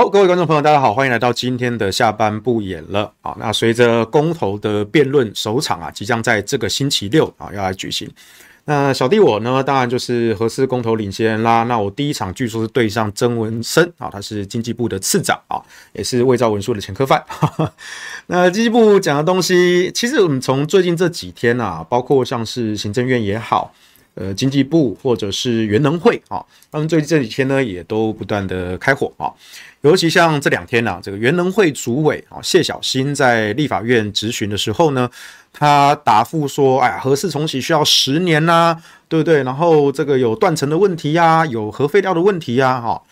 好，各位观众朋友，大家好，欢迎来到今天的下班不演了啊。那随着公投的辩论首场啊，即将在这个星期六啊要来举行。那小弟我呢，当然就是核四公投领先啦。那我第一场据说是对上曾文生啊，他是经济部的次长啊，也是伪造文书的前科犯。那经济部讲的东西，其实我们从最近这几天啊，包括像是行政院也好。呃，经济部或者是原能会啊，他们最近这几天呢，也都不断的开火啊。尤其像这两天呢、啊，这个原能会主委啊谢小新在立法院质询的时候呢，他答复说：“哎呀，核四重启需要十年呐、啊，对不对？然后这个有断层的问题呀、啊，有核废料的问题呀、哈。”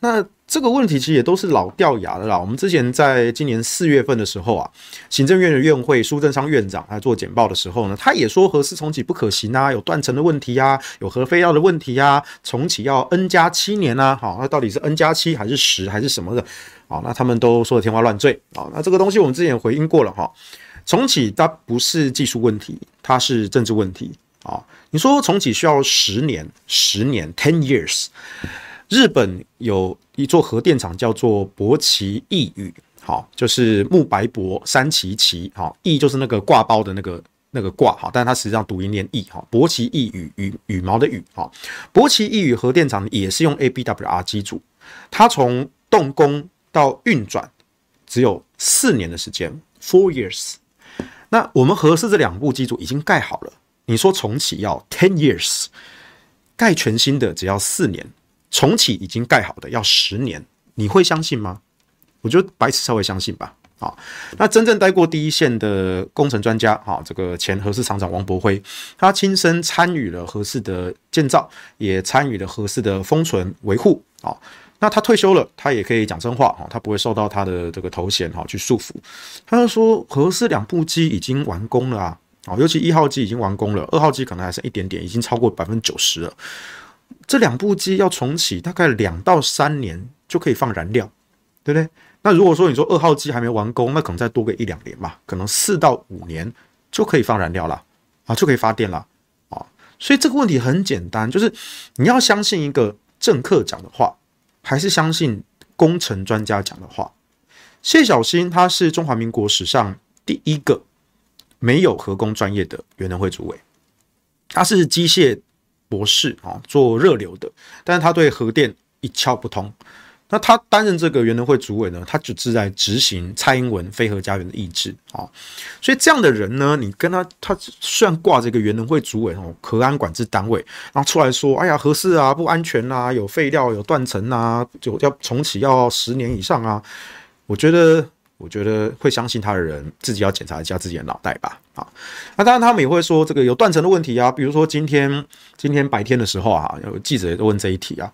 那这个问题其实也都是老掉牙的啦。我们之前在今年四月份的时候啊，行政院的院会苏贞昌院长他做简报的时候呢，他也说核四重启不可行啊，有断层的问题啊，有核废料的问题啊，重启要 N 加七年啊。好，那到底是 N 加七还是十还是什么的？好，那他们都说的天花乱坠啊。那这个东西我们之前也回应过了哈，重启它不是技术问题，它是政治问题啊。你说重启需要十年，十年 ten years。日本有一座核电厂叫做柏崎刈羽，好，就是木白博三崎崎，好，刈就是那个挂包的那个那个挂，好，但它实际上读音念刈，哈，柏崎刈羽羽羽毛的羽，哈，柏崎刈羽核电厂也是用 ABWR 机组，它从动工到运转只有四年的时间，four years。那我们核四这两部机组已经盖好了，你说重启要 ten years，盖全新的只要四年。重启已经盖好的要十年，你会相信吗？我觉得白痴才会相信吧。啊，那真正待过第一线的工程专家，哈，这个前核四厂长王博辉，他亲身参与了核四的建造，也参与了核四的封存维护。啊，那他退休了，他也可以讲真话，哈，他不会受到他的这个头衔哈去束缚。他就说，核四两部机已经完工了啊，啊，尤其一号机已经完工了，二号机可能还剩一点点，已经超过百分之九十了。这两部机要重启，大概两到三年就可以放燃料，对不对？那如果说你说二号机还没完工，那可能再多个一两年吧，可能四到五年就可以放燃料了啊，就可以发电了啊。所以这个问题很简单，就是你要相信一个政客讲的话，还是相信工程专家讲的话？谢小新他是中华民国史上第一个没有核工专业的原能会主委，他是机械。博士啊，做热流的，但是他对核电一窍不通。那他担任这个原能会主委呢，他只是在执行蔡英文非核家园的意志啊。所以这样的人呢，你跟他，他虽然挂着一个原能会主委哦，核安管制单位，然后出来说，哎呀，核四啊不安全啊，有废料，有断层啊，就要重启要十年以上啊。我觉得。我觉得会相信他的人，自己要检查一下自己的脑袋吧。啊，那当然他们也会说这个有断层的问题啊。比如说今天今天白天的时候啊，有记者问这一题啊。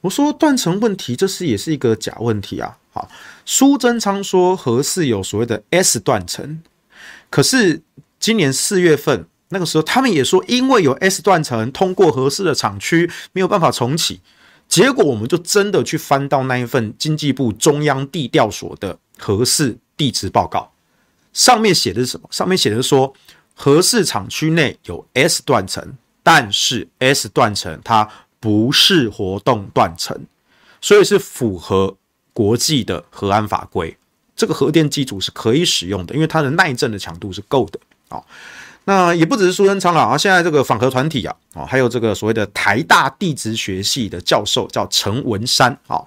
我说断层问题，这是也是一个假问题啊。好，苏贞昌说核四有所谓的 S 断层，可是今年四月份那个时候，他们也说因为有 S 断层，通过合适的厂区没有办法重启。结果我们就真的去翻到那一份经济部中央地调所的。核四地质报告上面写的是什么？上面写的是说，核四厂区内有 S 断层，但是 S 断层它不是活动断层，所以是符合国际的核安法规。这个核电机组是可以使用的，因为它的耐震的强度是够的啊。那也不只是苏贞昌了啊，现在这个反核团体啊，啊，还有这个所谓的台大地质学系的教授叫陈文山啊。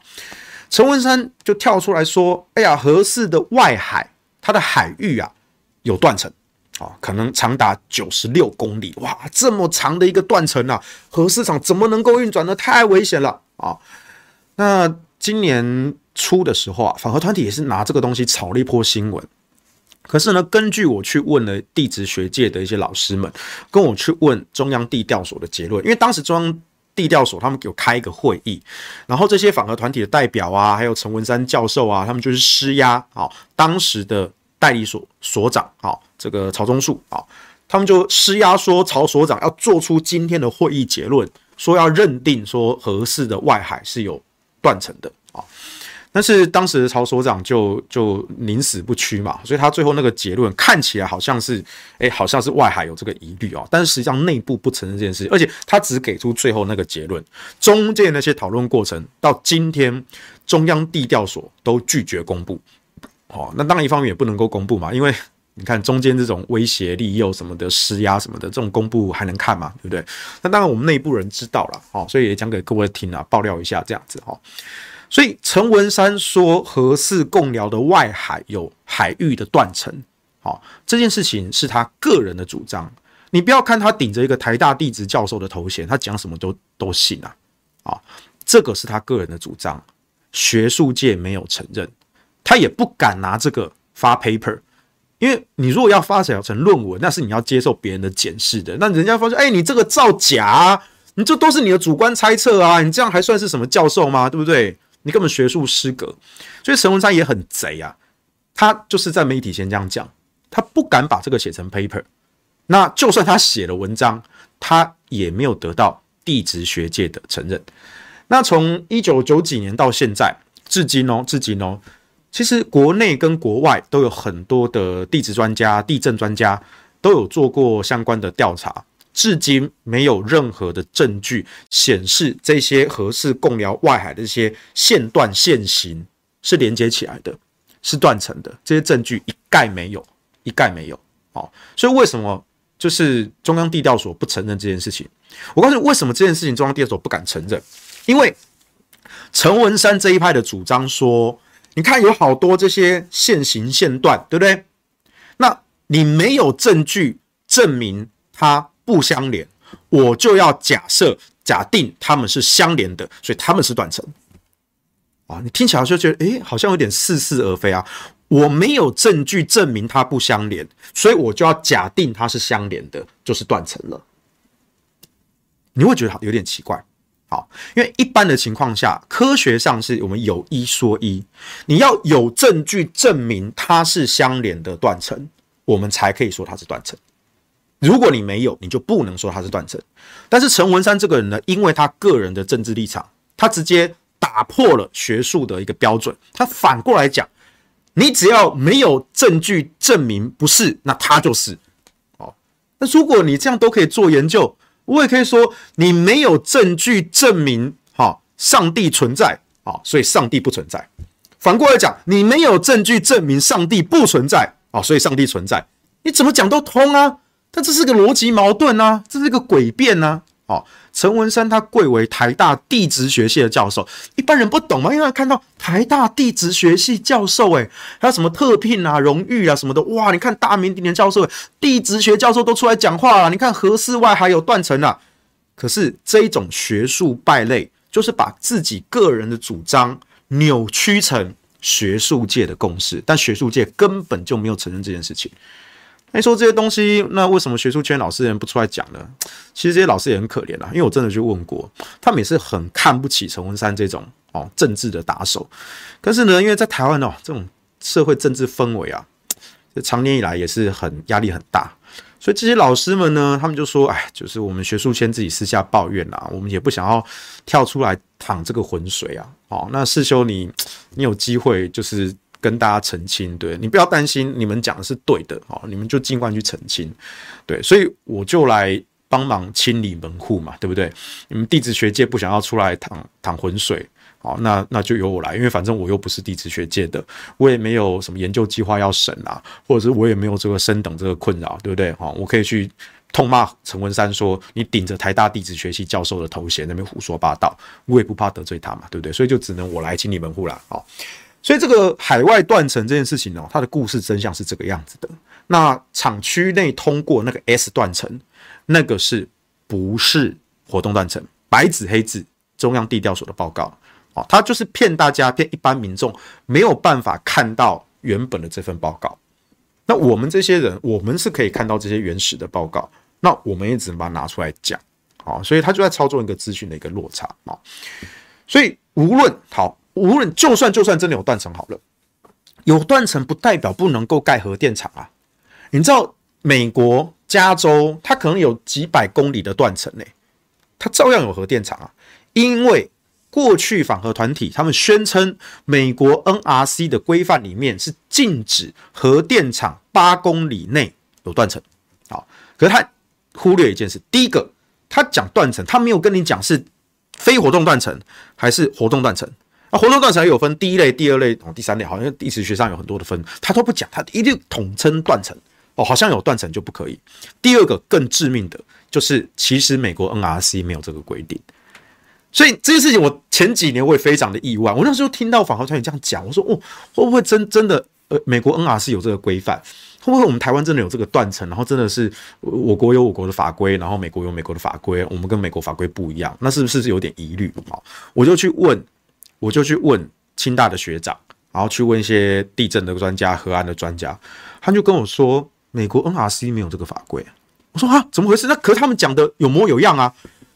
陈文山就跳出来说：“哎呀，核四的外海，它的海域啊有断层啊，可能长达九十六公里，哇，这么长的一个断层啊，核市场怎么能够运转呢？太危险了啊！那今年初的时候啊，反核团体也是拿这个东西炒了一波新闻。可是呢，根据我去问了地质学界的一些老师们，跟我去问中央地调所的结论，因为当时中央。”地调所他们有开一个会议，然后这些反核团体的代表啊，还有陈文山教授啊，他们就是施压啊，当时的代理所所长啊，这个曹忠树啊，他们就施压说曹所长要做出今天的会议结论，说要认定说合适的外海是有断层的。但是当时曹所长就就宁死不屈嘛，所以他最后那个结论看起来好像是，哎，好像是外海有这个疑虑哦，但是实际上内部不承认这件事，而且他只给出最后那个结论，中间那些讨论过程到今天中央地调所都拒绝公布。哦，那当然一方面也不能够公布嘛，因为你看中间这种威胁、利诱什么的、施压什么的，这种公布还能看吗？对不对？那当然我们内部人知道了，哦，所以也讲给各位听啊，爆料一下这样子哈。所以陈文山说核四贡寮的外海有海域的断层，好，这件事情是他个人的主张。你不要看他顶着一个台大地质教授的头衔，他讲什么都都信啊，啊，这个是他个人的主张，学术界没有承认，他也不敢拿这个发 paper，因为你如果要发表成论文，那是你要接受别人的检视的，那人家发现，哎，你这个造假，你这都是你的主观猜测啊，你这样还算是什么教授吗？对不对？你根本学术失格，所以陈文山也很贼啊，他就是在媒体先这样讲，他不敢把这个写成 paper，那就算他写了文章，他也没有得到地质学界的承认。那从一九九几年到现在，至今哦，至今哦，其实国内跟国外都有很多的地质专家、地震专家都有做过相关的调查。至今没有任何的证据显示这些核四贡寮外海的这些线段线型是连接起来的，是断层的。这些证据一概没有，一概没有。好，所以为什么就是中央地调所不承认这件事情？我告诉你，为什么这件事情中央地调所不敢承认？因为陈文山这一派的主张说，你看有好多这些线形线段，对不对？那你没有证据证明它。不相连，我就要假设假定他们是相连的，所以他们是断层啊。你听起来就觉得，诶，好像有点似是而非啊。我没有证据证明它不相连，所以我就要假定它是相连的，就是断层了。你会觉得有点奇怪，好，因为一般的情况下，科学上是我们有一说一，你要有证据证明它是相连的断层，我们才可以说它是断层。如果你没有，你就不能说他是断层。但是陈文山这个人呢，因为他个人的政治立场，他直接打破了学术的一个标准。他反过来讲，你只要没有证据证明不是，那他就是。哦，那如果你这样都可以做研究，我也可以说你没有证据证明哈上帝存在啊，所以上帝不存在。反过来讲，你没有证据证明上帝不存在啊，所以上帝存在。你怎么讲都通啊。那这是个逻辑矛盾啊，这是个诡辩呢。哦，陈文山他贵为台大地质学系的教授，一般人不懂吗？因为他看到台大地质学系教授，诶，还有什么特聘啊、荣誉啊什么的，哇！你看大名鼎鼎的教授，地质学教授都出来讲话了。你看核四外还有断层啊，可是这一种学术败类，就是把自己个人的主张扭曲成学术界的共识，但学术界根本就没有承认这件事情。你说这些东西，那为什么学术圈老师人不出来讲呢？其实这些老师也很可怜啊，因为我真的去问过，他们也是很看不起陈文山这种哦政治的打手。可是呢，因为在台湾哦，这种社会政治氛围啊，这长年以来也是很压力很大，所以这些老师们呢，他们就说，哎，就是我们学术圈自己私下抱怨啦，我们也不想要跳出来淌这个浑水啊。哦，那世修你，你有机会就是。跟大家澄清，对，你不要担心，你们讲的是对的，哦，你们就尽管去澄清，对，所以我就来帮忙清理门户嘛，对不对？你们地质学界不想要出来淌淌浑水，好，那那就由我来，因为反正我又不是地质学界的，我也没有什么研究计划要审啊，或者是我也没有这个升等这个困扰，对不对？好，我可以去痛骂陈文山说，你顶着台大地质学系教授的头衔那边胡说八道，我也不怕得罪他嘛，对不对？所以就只能我来清理门户了，哦。所以这个海外断层这件事情呢，它的故事真相是这个样子的。那厂区内通过那个 S 断层，那个是不是活动断层？白纸黑字，中央地调所的报告，哦，他就是骗大家，骗一般民众没有办法看到原本的这份报告。那我们这些人，我们是可以看到这些原始的报告，那我们也只能把它拿出来讲，好，所以他就在操作一个资讯的一个落差啊。所以无论好。无论就算就算真的有断层好了，有断层不代表不能够盖核电厂啊！你知道美国加州它可能有几百公里的断层呢，它照样有核电厂啊！因为过去反核团体他们宣称美国 NRC 的规范里面是禁止核电厂八公里内有断层，好，可是他忽略一件事，第一个，他讲断层，他没有跟你讲是非活动断层还是活动断层。那活动断层有分第一类、第二类、哦，第三类，好像地质学上有很多的分，他都不讲，他一定统称断层哦，好像有断层就不可以。第二个更致命的就是，其实美国 NRC 没有这个规定，所以这件事情我前几年我也非常的意外，我那时候听到反核团体这样讲，我说哦，会不会真真的呃，美国 NRC 有这个规范？会不会我们台湾真的有这个断层？然后真的是我国有我国的法规，然后美国有美国的法规，我们跟美国法规不一样，那是不是有点疑虑？好，我就去问。我就去问清大的学长，然后去问一些地震的专家、核安的专家，他就跟我说，美国 NRC 没有这个法规。我说啊，怎么回事？那可是他们讲的有模有样啊。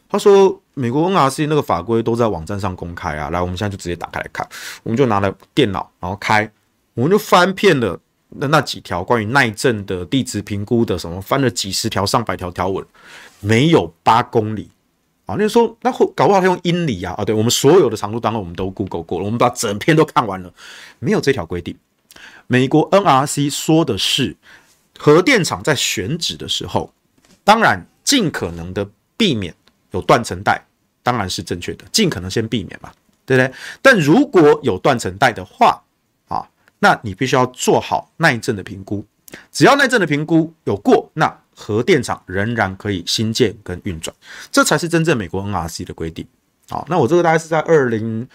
他说，美国 NRC 那个法规都在网站上公开啊。来，我们现在就直接打开来看。我们就拿了电脑，然后开，我们就翻遍了那那几条关于耐震的地质评估的什么，翻了几十条、上百条条文，没有八公里。啊，那说那会搞不好他用英里啊？啊，对，我们所有的长度单位我们都 Google 过了，我们把整篇都看完了，没有这条规定。美国 NRC 说的是，核电厂在选址的时候，当然尽可能的避免有断层带，当然是正确的，尽可能先避免嘛，对不对？但如果有断层带的话，啊，那你必须要做好耐震的评估，只要耐震的评估有过，那。核电厂仍然可以新建跟运转，这才是真正美国 NRC 的规定。好，那我这个大概是在二零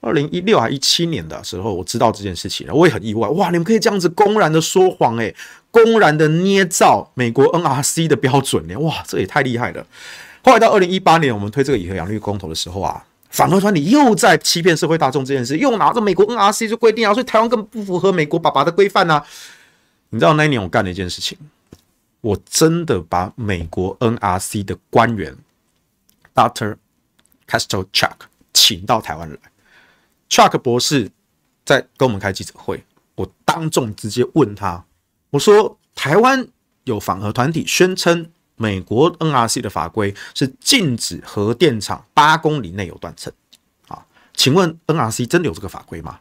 二零一六还一七年的时候，我知道这件事情了，我也很意外。哇，你们可以这样子公然的说谎，诶，公然的捏造美国 NRC 的标准呢？哇，这也太厉害了。后来到二零一八年，我们推这个以核养绿公投的时候啊，反核团体又在欺骗社会大众这件事，又拿着美国 NRC 就规定啊，所以台湾根本不符合美国爸爸的规范啊。你知道那一年我干了一件事情？我真的把美国 NRC 的官员，Dr. Castle Chuck 请到台湾来，Chuck 博士在跟我们开记者会，我当众直接问他，我说台湾有反核团体宣称美国 NRC 的法规是禁止核电厂八公里内有断层啊，请问 NRC 真的有这个法规吗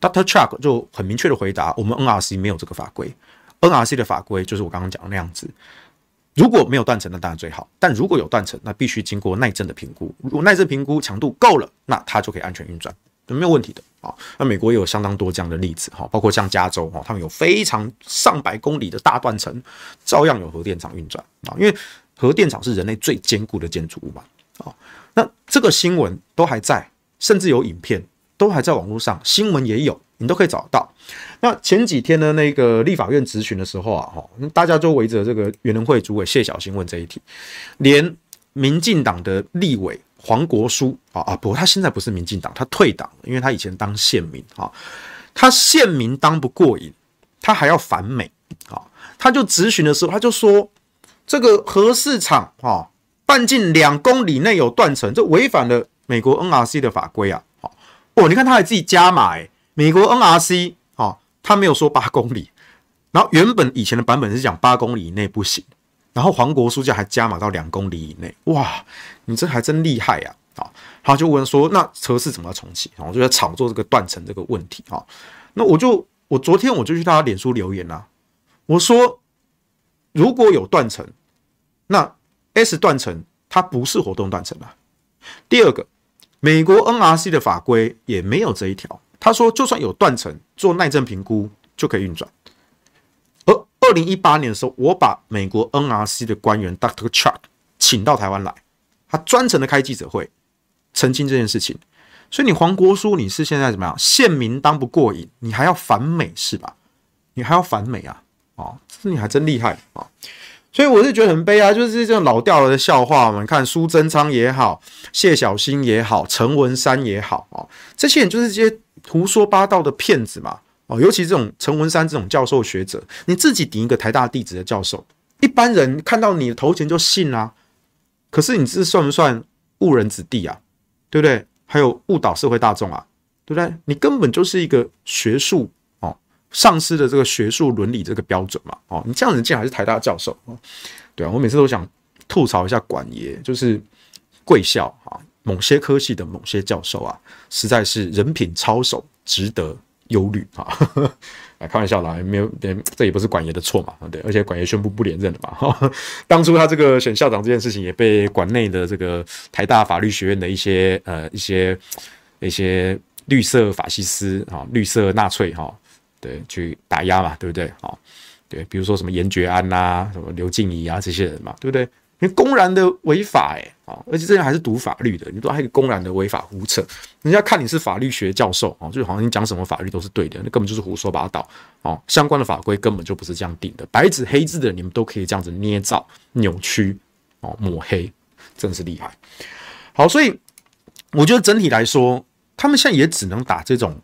？Dr. Chuck 就很明确的回答，我们 NRC 没有这个法规。NRC 的法规就是我刚刚讲的那样子，如果没有断层，那当然最好；但如果有断层，那必须经过耐震的评估。如果耐震评估强度够了，那它就可以安全运转，没有问题的啊。那美国也有相当多这样的例子哈，包括像加州哈，他们有非常上百公里的大断层，照样有核电厂运转啊。因为核电厂是人类最坚固的建筑物嘛啊。那这个新闻都还在，甚至有影片都还在网络上，新闻也有。你都可以找到。那前几天呢，那个立法院质询的时候啊，哈，大家就围着这个原能会主委谢小新问这一题，连民进党的立委黄国书啊啊，不过他现在不是民进党，他退党，因为他以前当县民啊，他县民当不过瘾，他还要反美啊，他就质询的时候，他就说这个核市场啊，半径两公里内有断层，这违反了美国 NRC 的法规啊，哦，你看他还自己加码。美国 NRC 啊，他没有说八公里，然后原本以前的版本是讲八公里以内不行，然后黄国书记还加码到两公里以内，哇，你这还真厉害呀！啊，他就问说，那车是怎么重启？然后就在炒作这个断层这个问题啊。那我就我昨天我就去他脸书留言啦，我说如果有断层，那 S 断层它不是活动断层啊。第二个，美国 NRC 的法规也没有这一条。他说，就算有断层，做耐震评估就可以运转。而二零一八年的时候，我把美国 NRC 的官员 Dr. Chuck 请到台湾来，他专程的开记者会澄清这件事情。所以你黄国书，你是现在怎么样？县民当不过瘾，你还要反美是吧？你还要反美啊？哦，这你还真厉害啊！哦所以我是觉得很悲哀，就是这种老掉了的笑话嘛。你看苏贞昌也好，谢小新也好，陈文山也好啊，这些人就是这些胡说八道的骗子嘛。哦，尤其这种陈文山这种教授学者，你自己顶一个台大地质的教授，一般人看到你的头衔就信啊。可是你这算不算误人子弟啊？对不对？还有误导社会大众啊？对不对？你根本就是一个学术哦。丧失的这个学术伦理这个标准嘛，哦，你这样子竟然还是台大教授，对啊，我每次都想吐槽一下管爷，就是贵校啊，某些科系的某些教授啊，实在是人品操守值得忧虑啊。来 开玩笑啦，没有，这也不是管爷的错嘛，对，而且管爷宣布不连任了嘛。哈 当初他这个选校长这件事情，也被管内的这个台大法律学院的一些呃一些一些绿色法西斯啊，绿色纳粹哈，对，去打压嘛，对不对？好，对，比如说什么颜觉安呐，什么刘静怡啊这些人嘛，对不对？你公然的违法哎，啊，而且这人还是读法律的，你都还公然的违法胡扯，人家看你是法律学教授啊，就好像你讲什么法律都是对的，那根本就是胡说八道哦！相关的法规根本就不是这样定的，白纸黑字的你们都可以这样子捏造、扭曲、哦抹黑，真是厉害。好，所以我觉得整体来说，他们现在也只能打这种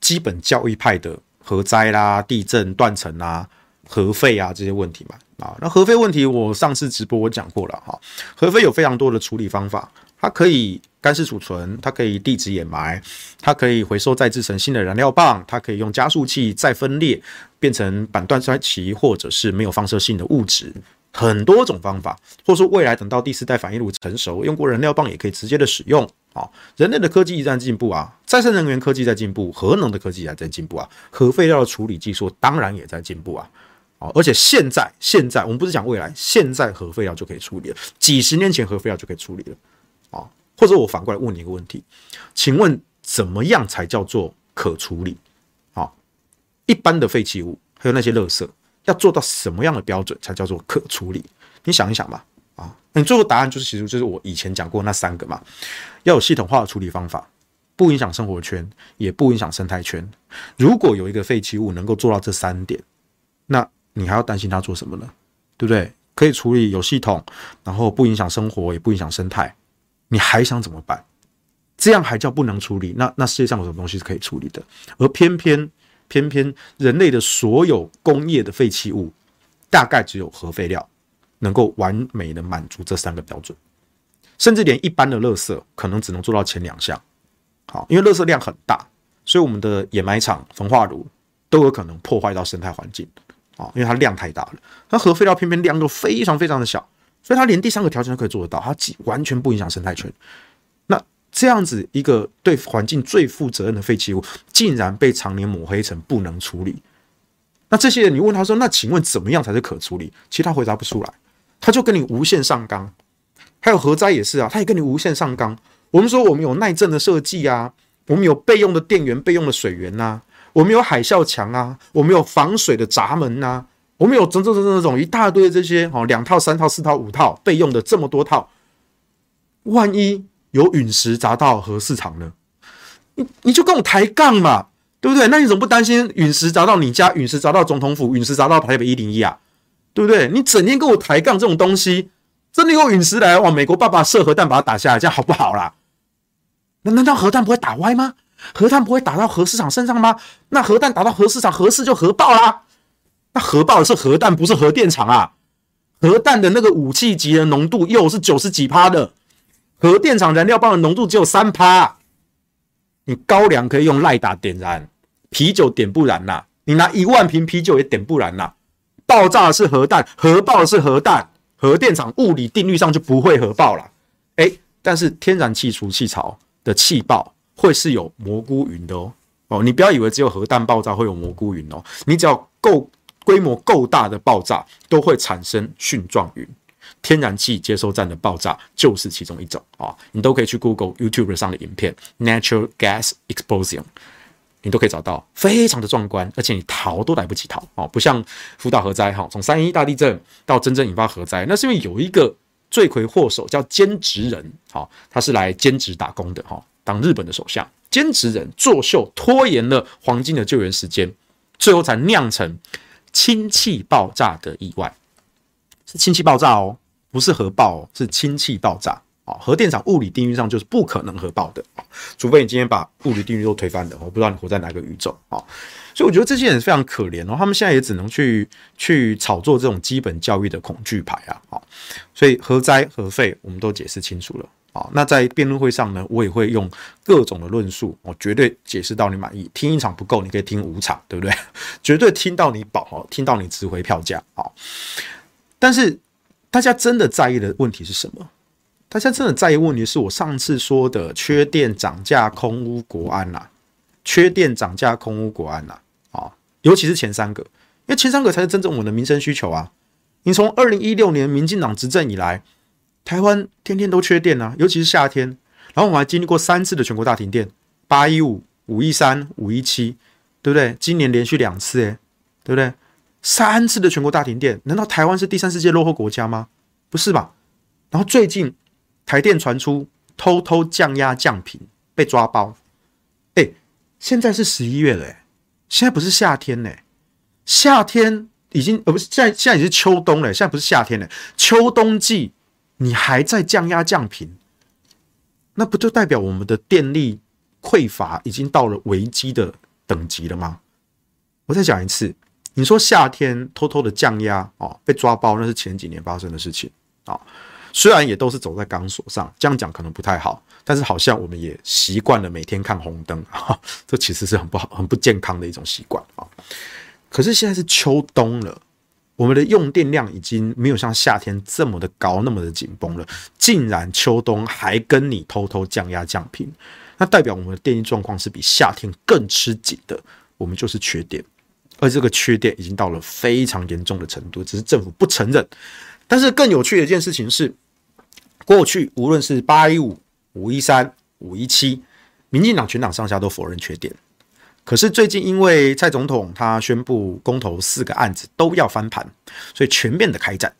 基本教义派的核灾啦、地震断层啊、核废啊这些问题嘛。啊，那核废问题，我上次直播我讲过了哈。核废有非常多的处理方法，它可以干式储存，它可以地质掩埋，它可以回收再制成新的燃料棒，它可以用加速器再分裂变成板断衰期，或者是没有放射性的物质，很多种方法。或者说未来等到第四代反应炉成熟，用过燃料棒也可以直接的使用。啊，人类的科技一直在进步啊，再生能源科技在进步，核能的科技也在进步啊，核废料的处理技术当然也在进步啊。而且现在，现在我们不是讲未来，现在核废料就可以处理了。几十年前核废料就可以处理了，啊，或者我反过来问你一个问题，请问怎么样才叫做可处理？啊，一般的废弃物还有那些垃圾，要做到什么样的标准才叫做可处理？你想一想吧，啊，你最后答案就是其实就是我以前讲过那三个嘛，要有系统化的处理方法，不影响生活圈，也不影响生态圈。如果有一个废弃物能够做到这三点，那你还要担心它做什么呢？对不对？可以处理有系统，然后不影响生活，也不影响生态，你还想怎么办？这样还叫不能处理？那那世界上有什么东西是可以处理的？而偏偏偏偏人类的所有工业的废弃物，大概只有核废料能够完美的满足这三个标准，甚至连一般的垃圾可能只能做到前两项。好，因为垃圾量很大，所以我们的掩埋场、焚化炉都有可能破坏到生态环境。因为它量太大了，那核废料偏偏量都非常非常的小，所以它连第三个条件都可以做得到，它既完全不影响生态圈。那这样子一个对环境最负责任的废弃物，竟然被常年抹黑成不能处理。那这些人，你问他说，那请问怎么样才是可处理？其实他回答不出来，他就跟你无限上纲。还有核灾也是啊，他也跟你无限上纲。我们说我们有耐震的设计啊，我们有备用的电源、备用的水源呐。我们有海啸墙啊，我们有防水的闸门呐、啊，我们有整整整整种一大堆这些哦，两套、三套、四套、五套备用的这么多套，万一有陨石砸到核市场呢？你你就跟我抬杠嘛，对不对？那你怎么不担心陨石砸到你家？陨石砸到总统府？陨石砸到台北一零一啊？对不对？你整天跟我抬杠这种东西，真的有陨石来，往美国爸爸射核弹把它打下来，这样好不好啦？那难道核弹不会打歪吗？核弹不会打到核市场身上吗？那核弹打到核市场，核市就核爆啦。那核爆的是核弹，不是核电厂啊。核弹的那个武器级的浓度又是九十几趴的，核电厂燃料棒的浓度只有三趴。你高粱可以用赖打点燃，啤酒点不燃呐。你拿一万瓶啤酒也点不燃呐。爆炸的是核弹，核爆的是核弹，核电厂物理定律上就不会核爆了。诶，但是天然气除气槽的气爆。会是有蘑菇云的哦。哦，你不要以为只有核弹爆炸会有蘑菇云哦，你只要够规模够大的爆炸都会产生蕈状云，天然气接收站的爆炸就是其中一种啊，你都可以去 Google YouTube 上的影片 Natural Gas Explosion，你都可以找到，非常的壮观，而且你逃都来不及逃。哦，不像福岛核灾哈，从三一大地震到真正引发核灾，那是因为有一个罪魁祸首叫兼职人，好，他是来兼职打工的哈。当日本的首相，坚持人作秀，拖延了黄金的救援时间，最后才酿成氢气爆炸的意外。是氢气爆炸哦，不是核爆，是氢气爆炸啊！核电厂物理定律上就是不可能核爆的，除非你今天把物理定律都推翻了。我不知道你活在哪个宇宙啊！所以我觉得这些人非常可怜哦，他们现在也只能去去炒作这种基本教育的恐惧牌啊！啊，所以核灾核废我们都解释清楚了。好，那在辩论会上呢，我也会用各种的论述，我绝对解释到你满意。听一场不够，你可以听五场，对不对？绝对听到你饱，听到你值回票价。好，但是大家真的在意的问题是什么？大家真的在意问题是我上次说的缺电涨价空屋国安呐、啊，缺电涨价空屋国安呐，啊，尤其是前三个，因为前三个才是真正我们的民生需求啊。你从二零一六年民进党执政以来，台湾天天都缺电啊，尤其是夏天，然后我们还经历过三次的全国大停电，八一五、五一三、五一七，对不对？今年连续两次，诶，对不对？三次的全国大停电，难道台湾是第三世界落后国家吗？不是吧？然后最近台电传出偷偷降压降频被抓包，哎，现在是十一月了，哎，现在不是夏天呢，夏天已经呃不是现在现在已经是秋冬了，现在不是夏天了，秋冬季你还在降压降频，那不就代表我们的电力匮乏已经到了危机的等级了吗？我再讲一次。你说夏天偷偷的降压哦，被抓包，那是前几年发生的事情啊。虽然也都是走在钢索上，这样讲可能不太好，但是好像我们也习惯了每天看红灯啊，这其实是很不好、很不健康的一种习惯啊。可是现在是秋冬了，我们的用电量已经没有像夏天这么的高、那么的紧绷了，竟然秋冬还跟你偷偷降压降频，那代表我们的电力状况是比夏天更吃紧的，我们就是缺电。而这个缺电已经到了非常严重的程度，只是政府不承认。但是更有趣的一件事情是，过去无论是八一五、五一三、五一七，民进党全党上下都否认缺电。可是最近因为蔡总统他宣布公投四个案子都要翻盘，所以全面的开战。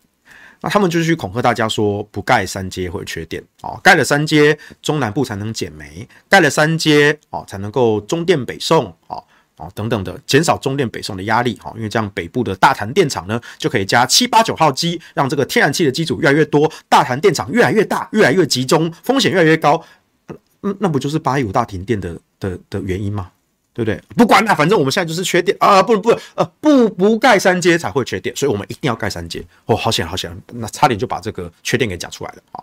那他们就去恐吓大家说，不盖三阶会缺电哦，盖了三阶中南部才能减煤，盖了三阶哦才能够中电北送哦哦。等等的，减少中电北送的压力哦，因为这样北部的大潭电厂呢，就可以加七八九号机，让这个天然气的机组越来越多，大潭电厂越来越大，越来越集中，风险越来越高，嗯，那不就是八一五大停电的的的原因吗？对不对？不管了，反正我们现在就是缺电啊，不不呃不不盖三阶才会缺电，所以我们一定要盖三阶。哦，好险好险，那差点就把这个缺电给讲出来了啊！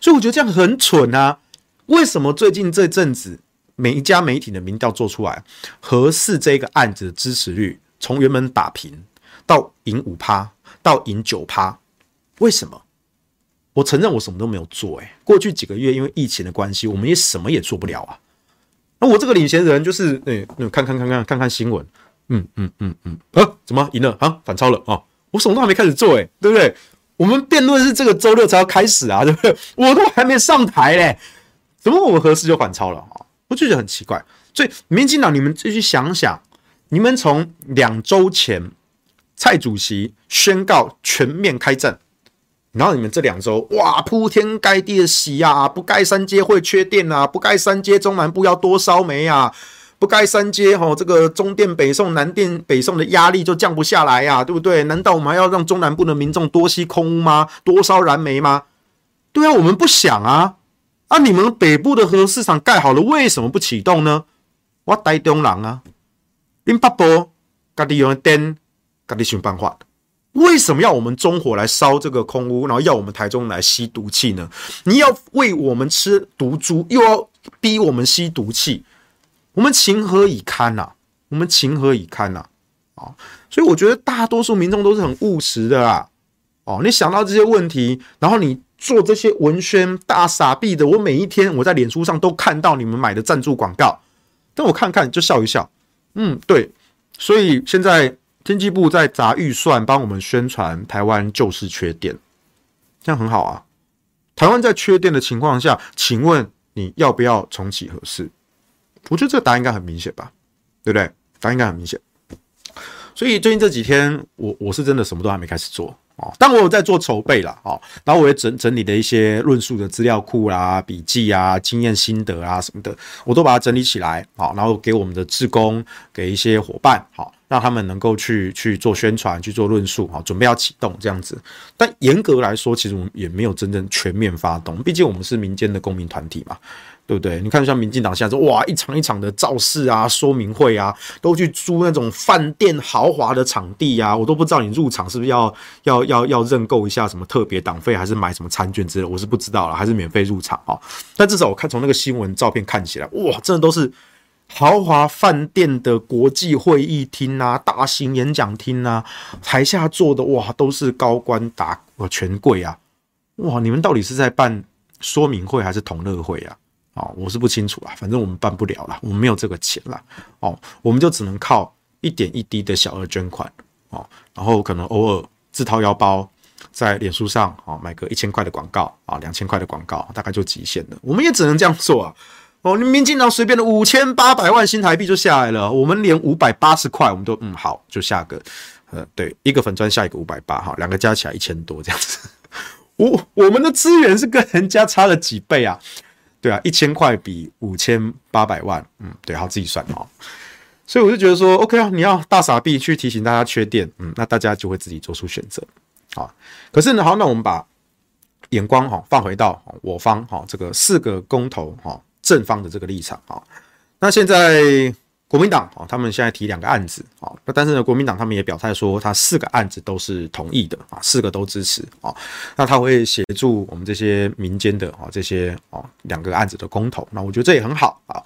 所以我觉得这样很蠢啊！为什么最近这阵子？每一家媒体的民调做出来，核四这个案子的支持率从原本打平到赢五趴，到赢九趴，为什么？我承认我什么都没有做，诶，过去几个月因为疫情的关系，我们也什么也做不了啊。我这个领衔人就是，诶，看看看看看看新闻，嗯嗯嗯嗯，啊，怎么赢了啊？反超了啊？我什么都还没开始做，诶，对不对？我们辩论是这个周六才要开始啊，对不对？我都还没上台嘞，怎么我们何时就反超了啊？我就觉得很奇怪，所以民进党，你们继续想想，你们从两周前蔡主席宣告全面开战，然后你们这两周哇铺天盖地的洗啊，不盖三阶会缺电啊，不盖三阶中南部要多烧煤啊，不盖三阶吼这个中电北送南电北送的压力就降不下来呀，对不对？难道我们还要让中南部的民众多吸空污吗？多烧燃煤吗？对啊，我们不想啊。啊、你们北部的核市场盖好了，为什么不启动呢？我台中人啊，恁北部家己用电，家己想办法。为什么要我们中火来烧这个空屋，然后要我们台中来吸毒气呢？你要喂我们吃毒猪，又要逼我们吸毒气，我们情何以堪呐、啊？我们情何以堪呐？啊，所以我觉得大多数民众都是很务实的啦。哦，你想到这些问题，然后你。做这些文宣大傻逼的，我每一天我在脸书上都看到你们买的赞助广告，但我看看就笑一笑。嗯，对，所以现在经济部在砸预算帮我们宣传台湾就是缺电，这样很好啊。台湾在缺电的情况下，请问你要不要重启核四？我觉得这个答案应该很明显吧，对不对？答案应该很明显。所以最近这几天，我我是真的什么都还没开始做。哦，但我有在做筹备啦，哦，然后我也整整理的一些论述的资料库啦、笔记啊、经验心得啊什么的，我都把它整理起来，好，然后给我们的志工，给一些伙伴，好，让他们能够去去做宣传、去做论述，好，准备要启动这样子。但严格来说，其实我们也没有真正全面发动，毕竟我们是民间的公民团体嘛。对不对？你看，像民进党现在说，哇，一场一场的造势啊、说明会啊，都去租那种饭店豪华的场地啊，我都不知道你入场是不是要要要要认购一下什么特别党费，还是买什么餐券之类，我是不知道了，还是免费入场啊？但至少我看从那个新闻照片看起来，哇，真的都是豪华饭店的国际会议厅啊、大型演讲厅啊，台下坐的哇都是高官达呃权贵啊，哇，你们到底是在办说明会还是同乐会啊？哦，我是不清楚啊，反正我们办不了了，我们没有这个钱了。哦，我们就只能靠一点一滴的小额捐款哦，然后可能偶尔自掏腰包，在脸书上啊买个一千块的广告啊，两千块的广告，大概就极限了。我们也只能这样做啊。哦，你民进党随便的五千八百万新台币就下来了，我们连五百八十块我们都嗯好，就下个呃对一个粉专下一个五百八哈，两个加起来一千多这样子。我我们的资源是跟人家差了几倍啊？对啊，一千块比五千八百万，嗯，对，好自己算哦。所以我就觉得说，OK 啊，你要大傻逼去提醒大家缺电，嗯，那大家就会自己做出选择啊。可是呢，好，那我们把眼光哈放回到我方哈这个四个公投哈正方的这个立场啊。那现在。国民党啊，他们现在提两个案子啊，那但是呢，国民党他们也表态说，他四个案子都是同意的啊，四个都支持啊。那他会协助我们这些民间的啊，这些啊两个案子的公投，那我觉得这也很好啊。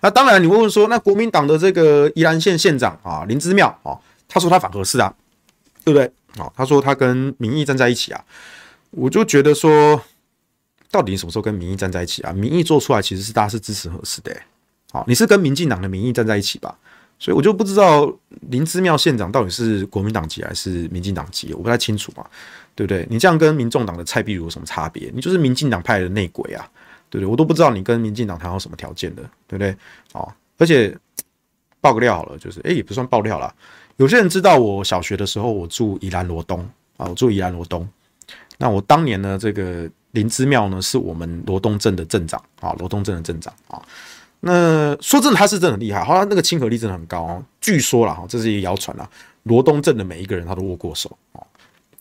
那当然，你问问说，那国民党的这个宜兰县县长啊林之妙啊，他说他反核四啊，对不对啊？他说他跟民意站在一起啊，我就觉得说，到底什么时候跟民意站在一起啊？民意做出来其实是大家是支持合适的、好，你是跟民进党的民意站在一起吧？所以我就不知道林之妙县长到底是国民党籍还是民进党籍，我不太清楚嘛，对不对？你这样跟民众党的蔡壁如有什么差别？你就是民进党派的内鬼啊，对不对？我都不知道你跟民进党谈好什么条件的，对不对？哦，而且爆个料好了，就是诶，也不算爆料啦。有些人知道我小学的时候我住宜兰罗东啊，我住宜兰罗东。那我当年呢，这个林之妙呢是我们罗东镇的镇长啊，罗东镇的镇长啊。那说真的，他是真的很厉害，好，他那个亲和力真的很高哦。据说啦，哈，这是一个谣传啦，罗东镇的每一个人他都握过手哦。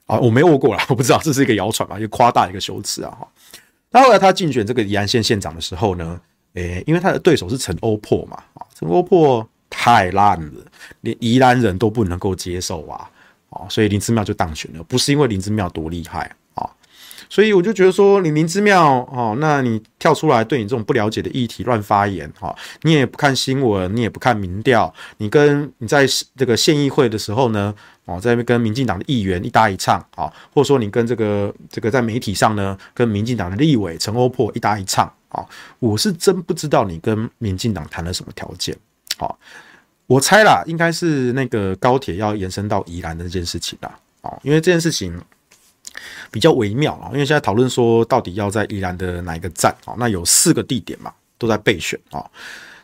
啊，我没握过啦，我不知道这是一个谣传嘛，一个夸大一个修辞啊哈。那后来他竞选这个宜兰县县长的时候呢，诶、欸，因为他的对手是陈欧珀嘛，啊，陈欧珀太烂了，连宜兰人都不能够接受啊，啊，所以林之妙就当选了，不是因为林之妙多厉害。所以我就觉得说，你林姿妙哦，那你跳出来对你这种不了解的议题乱发言哈，你也不看新闻，你也不看民调，你跟你在这个县议会的时候呢，哦，在那边跟民进党的议员一搭一唱啊，或者说你跟这个这个在媒体上呢，跟民进党的立委陈欧珀一搭一唱啊，我是真不知道你跟民进党谈了什么条件，好，我猜啦，应该是那个高铁要延伸到宜兰的这件事情啦，哦，因为这件事情。比较微妙啊，因为现在讨论说到底要在宜兰的哪一个站啊？那有四个地点嘛，都在备选啊。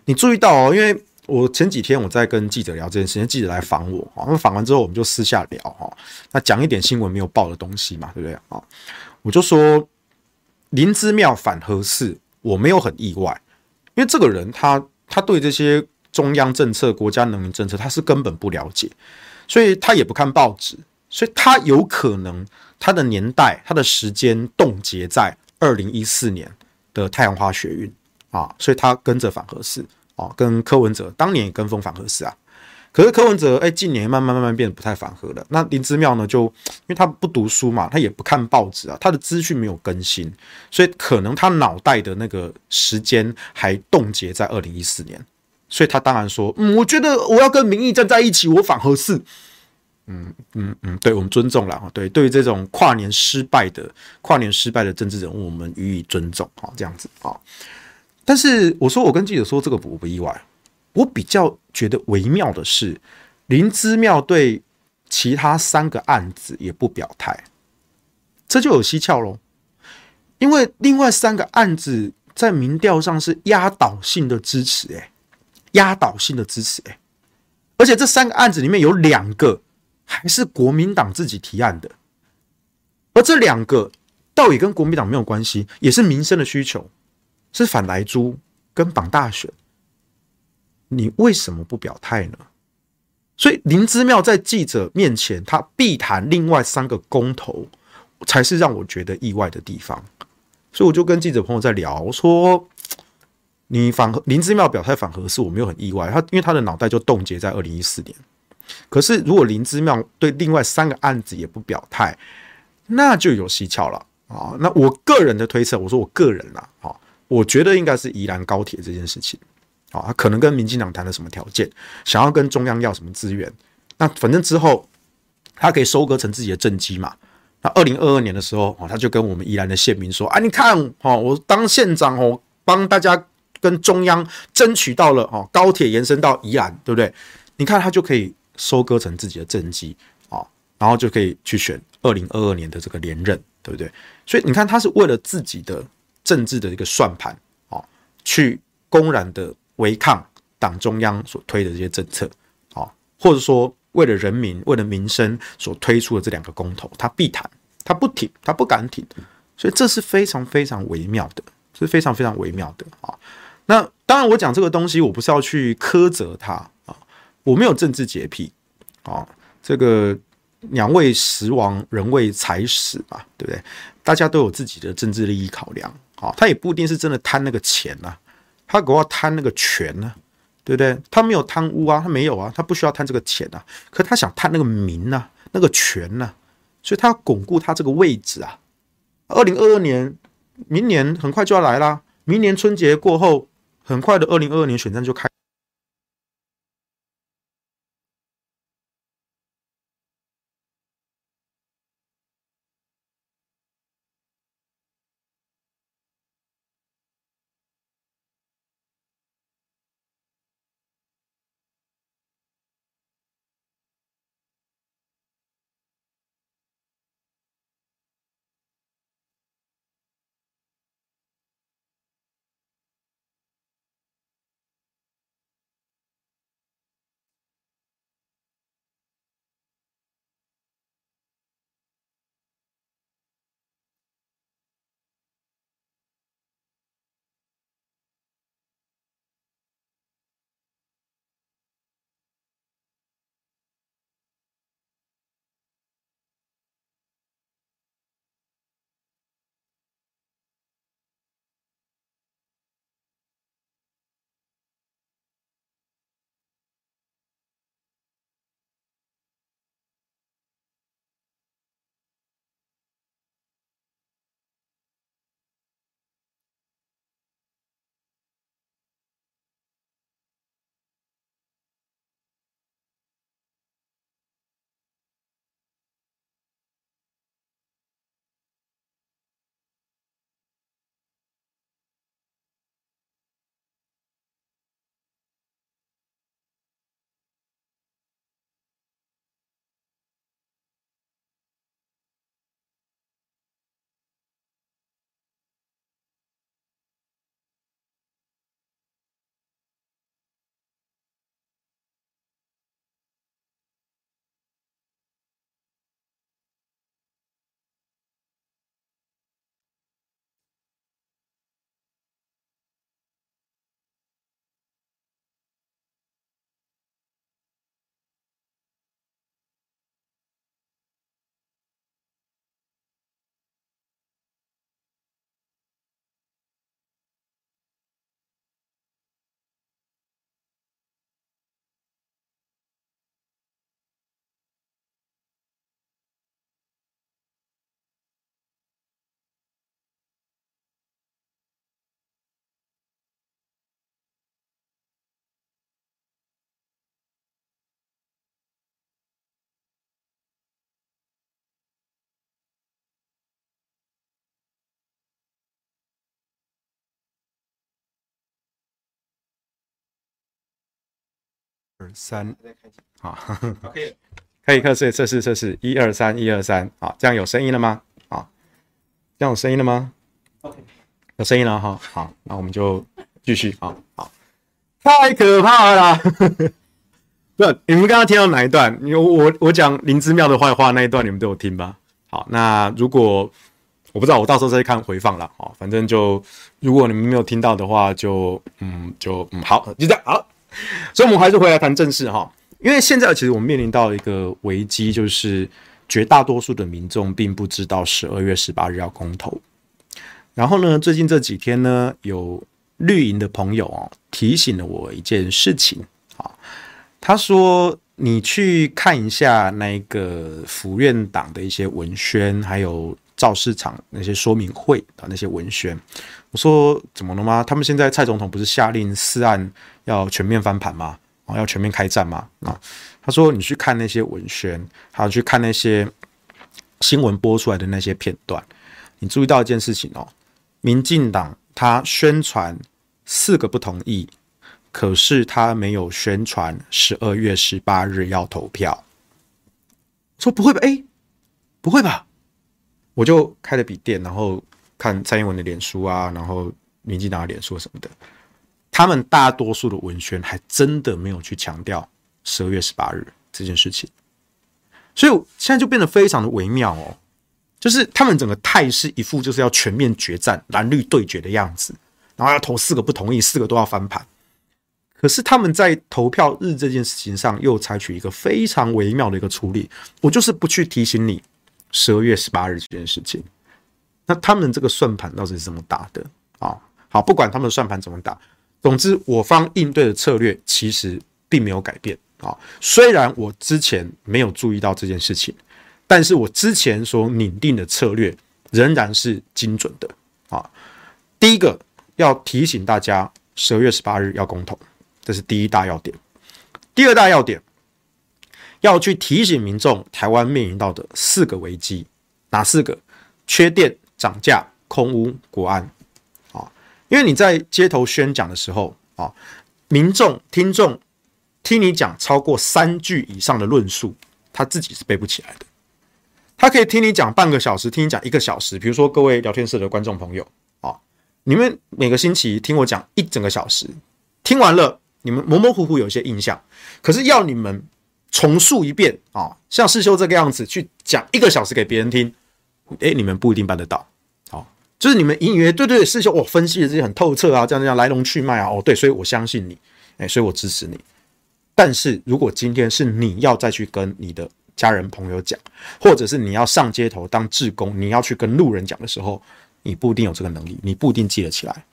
你注意到哦，因为我前几天我在跟记者聊这件事情，记者来访我啊，那访完之后我们就私下聊哈，那讲一点新闻没有报的东西嘛，对不对啊？我就说林之妙反合适，我没有很意外，因为这个人他他对这些中央政策、国家能源政策他是根本不了解，所以他也不看报纸。所以他有可能，他的年代、他的时间冻结在二零一四年的太阳花学运啊，所以他跟着反核四啊，跟柯文哲当年也跟风反核四啊。可是柯文哲哎，近年慢慢慢慢变得不太反核了。那林姿妙呢，就因为他不读书嘛，他也不看报纸啊，他的资讯没有更新，所以可能他脑袋的那个时间还冻结在二零一四年，所以他当然说，嗯，我觉得我要跟民意站在一起，我反核四。嗯嗯嗯，对，我们尊重了。对，对于这种跨年失败的跨年失败的政治人物，我们予以尊重哈。这样子啊，但是我说，我跟记者说这个不不意外。我比较觉得微妙的是，林之妙对其他三个案子也不表态，这就有蹊跷喽。因为另外三个案子在民调上是压倒性的支持，诶，压倒性的支持，诶，而且这三个案子里面有两个。还是国民党自己提案的，而这两个倒也跟国民党没有关系，也是民生的需求，是反莱猪跟绑大选。你为什么不表态呢？所以林之妙在记者面前，他必谈另外三个公投，才是让我觉得意外的地方。所以我就跟记者朋友在聊，我说你反林之妙表态反核是，我没有很意外，他因为他的脑袋就冻结在二零一四年。可是，如果林之妙对另外三个案子也不表态，那就有蹊跷了啊！那我个人的推测，我说我个人啦，啊，我觉得应该是宜兰高铁这件事情啊，他可能跟民进党谈了什么条件，想要跟中央要什么资源，那反正之后他可以收割成自己的政绩嘛，那二零二二年的时候，哦，他就跟我们宜兰的县民说啊，你看，哦，我当县长哦，帮大家跟中央争取到了哦，高铁延伸到宜兰，对不对？你看他就可以收割成自己的政绩，啊，然后就可以去选二零二二年的这个连任，对不对？所以你看他是为了自己的政治的一个算盘，啊，去公然的违抗党中央所推的这些政策，啊，或者说。为了人民，为了民生所推出的这两个公投，他必谈，他不挺，他不敢挺，所以这是非常非常微妙的，是非常非常微妙的啊。那当然，我讲这个东西，我不是要去苛责他，我没有政治洁癖啊。这个鸟为食亡，人为财死嘛，对不对？大家都有自己的政治利益考量啊，他也不一定是真的贪那个钱呐，他给我贪那个权呢。对不对？他没有贪污啊，他没有啊，他不需要贪这个钱啊，可他想贪那个名呐、啊，那个权呐、所以他要巩固他这个位置啊。二零二二年，明年很快就要来啦，明年春节过后，很快的二零二二年选战就开。二三，好，可以，可以测试测试测试，一二三，一二三，好，这样有声音了吗？好，这样有声音了吗？OK，有声音了哈，好，那我们就继续，好好，太可怕了，不，你们刚刚听到哪一段？我我我讲林之妙的坏话那一段，你们都有听吧？好，那如果我不知道，我到时候再看回放了，好，反正就如果你们没有听到的话，就嗯，就嗯，好，就这样，好。所以，我们还是回来谈正事哈。因为现在其实我们面临到一个危机，就是绝大多数的民众并不知道十二月十八日要公投。然后呢，最近这几天呢，有绿营的朋友哦提醒了我一件事情啊。他说：“你去看一下那个府院党的一些文宣，还有造势场那些说明会的那些文宣。”我说：“怎么了吗？他们现在蔡总统不是下令四案？”要全面翻盘吗？啊，要全面开战吗？啊，他说你去看那些文宣，还有去看那些新闻播出来的那些片段，你注意到一件事情哦，民进党他宣传四个不同意，可是他没有宣传十二月十八日要投票。说不会吧？哎，不会吧？我就开了笔电，然后看蔡英文的脸书啊，然后民进党的脸书什么的，他们大多数的文宣还真的没有去强调十二月十八日这件事情。所以现在就变得非常的微妙哦，就是他们整个态势一副就是要全面决战、蓝绿对决的样子，然后要投四个不同意，四个都要翻盘。可是他们在投票日这件事情上又采取一个非常微妙的一个处理，我就是不去提醒你十二月十八日这件事情。那他们这个算盘到底是怎么打的啊？好，不管他们的算盘怎么打，总之我方应对的策略其实并没有改变。啊，虽然我之前没有注意到这件事情，但是我之前所拟定的策略仍然是精准的啊。第一个要提醒大家，十二月十八日要公投，这是第一大要点。第二大要点，要去提醒民众，台湾面临到的四个危机，哪四个？缺电、涨价、空屋、国安。因为你在街头宣讲的时候啊，民众、听众。听你讲超过三句以上的论述，他自己是背不起来的。他可以听你讲半个小时，听你讲一个小时。比如说各位聊天室的观众朋友啊，你们每个星期听我讲一整个小时，听完了你们模模糊糊有些印象，可是要你们重述一遍啊，像世修这个样子去讲一个小时给别人听，诶，你们不一定办得到。就是你们隐隐约对对事情，我分析的这些很透彻啊，这样这样来龙去脉啊，哦对，所以我相信你，哎，所以我支持你。但是如果今天是你要再去跟你的家人朋友讲，或者是你要上街头当志工，你要去跟路人讲的时候，你不一定有这个能力，你不一定记得起来。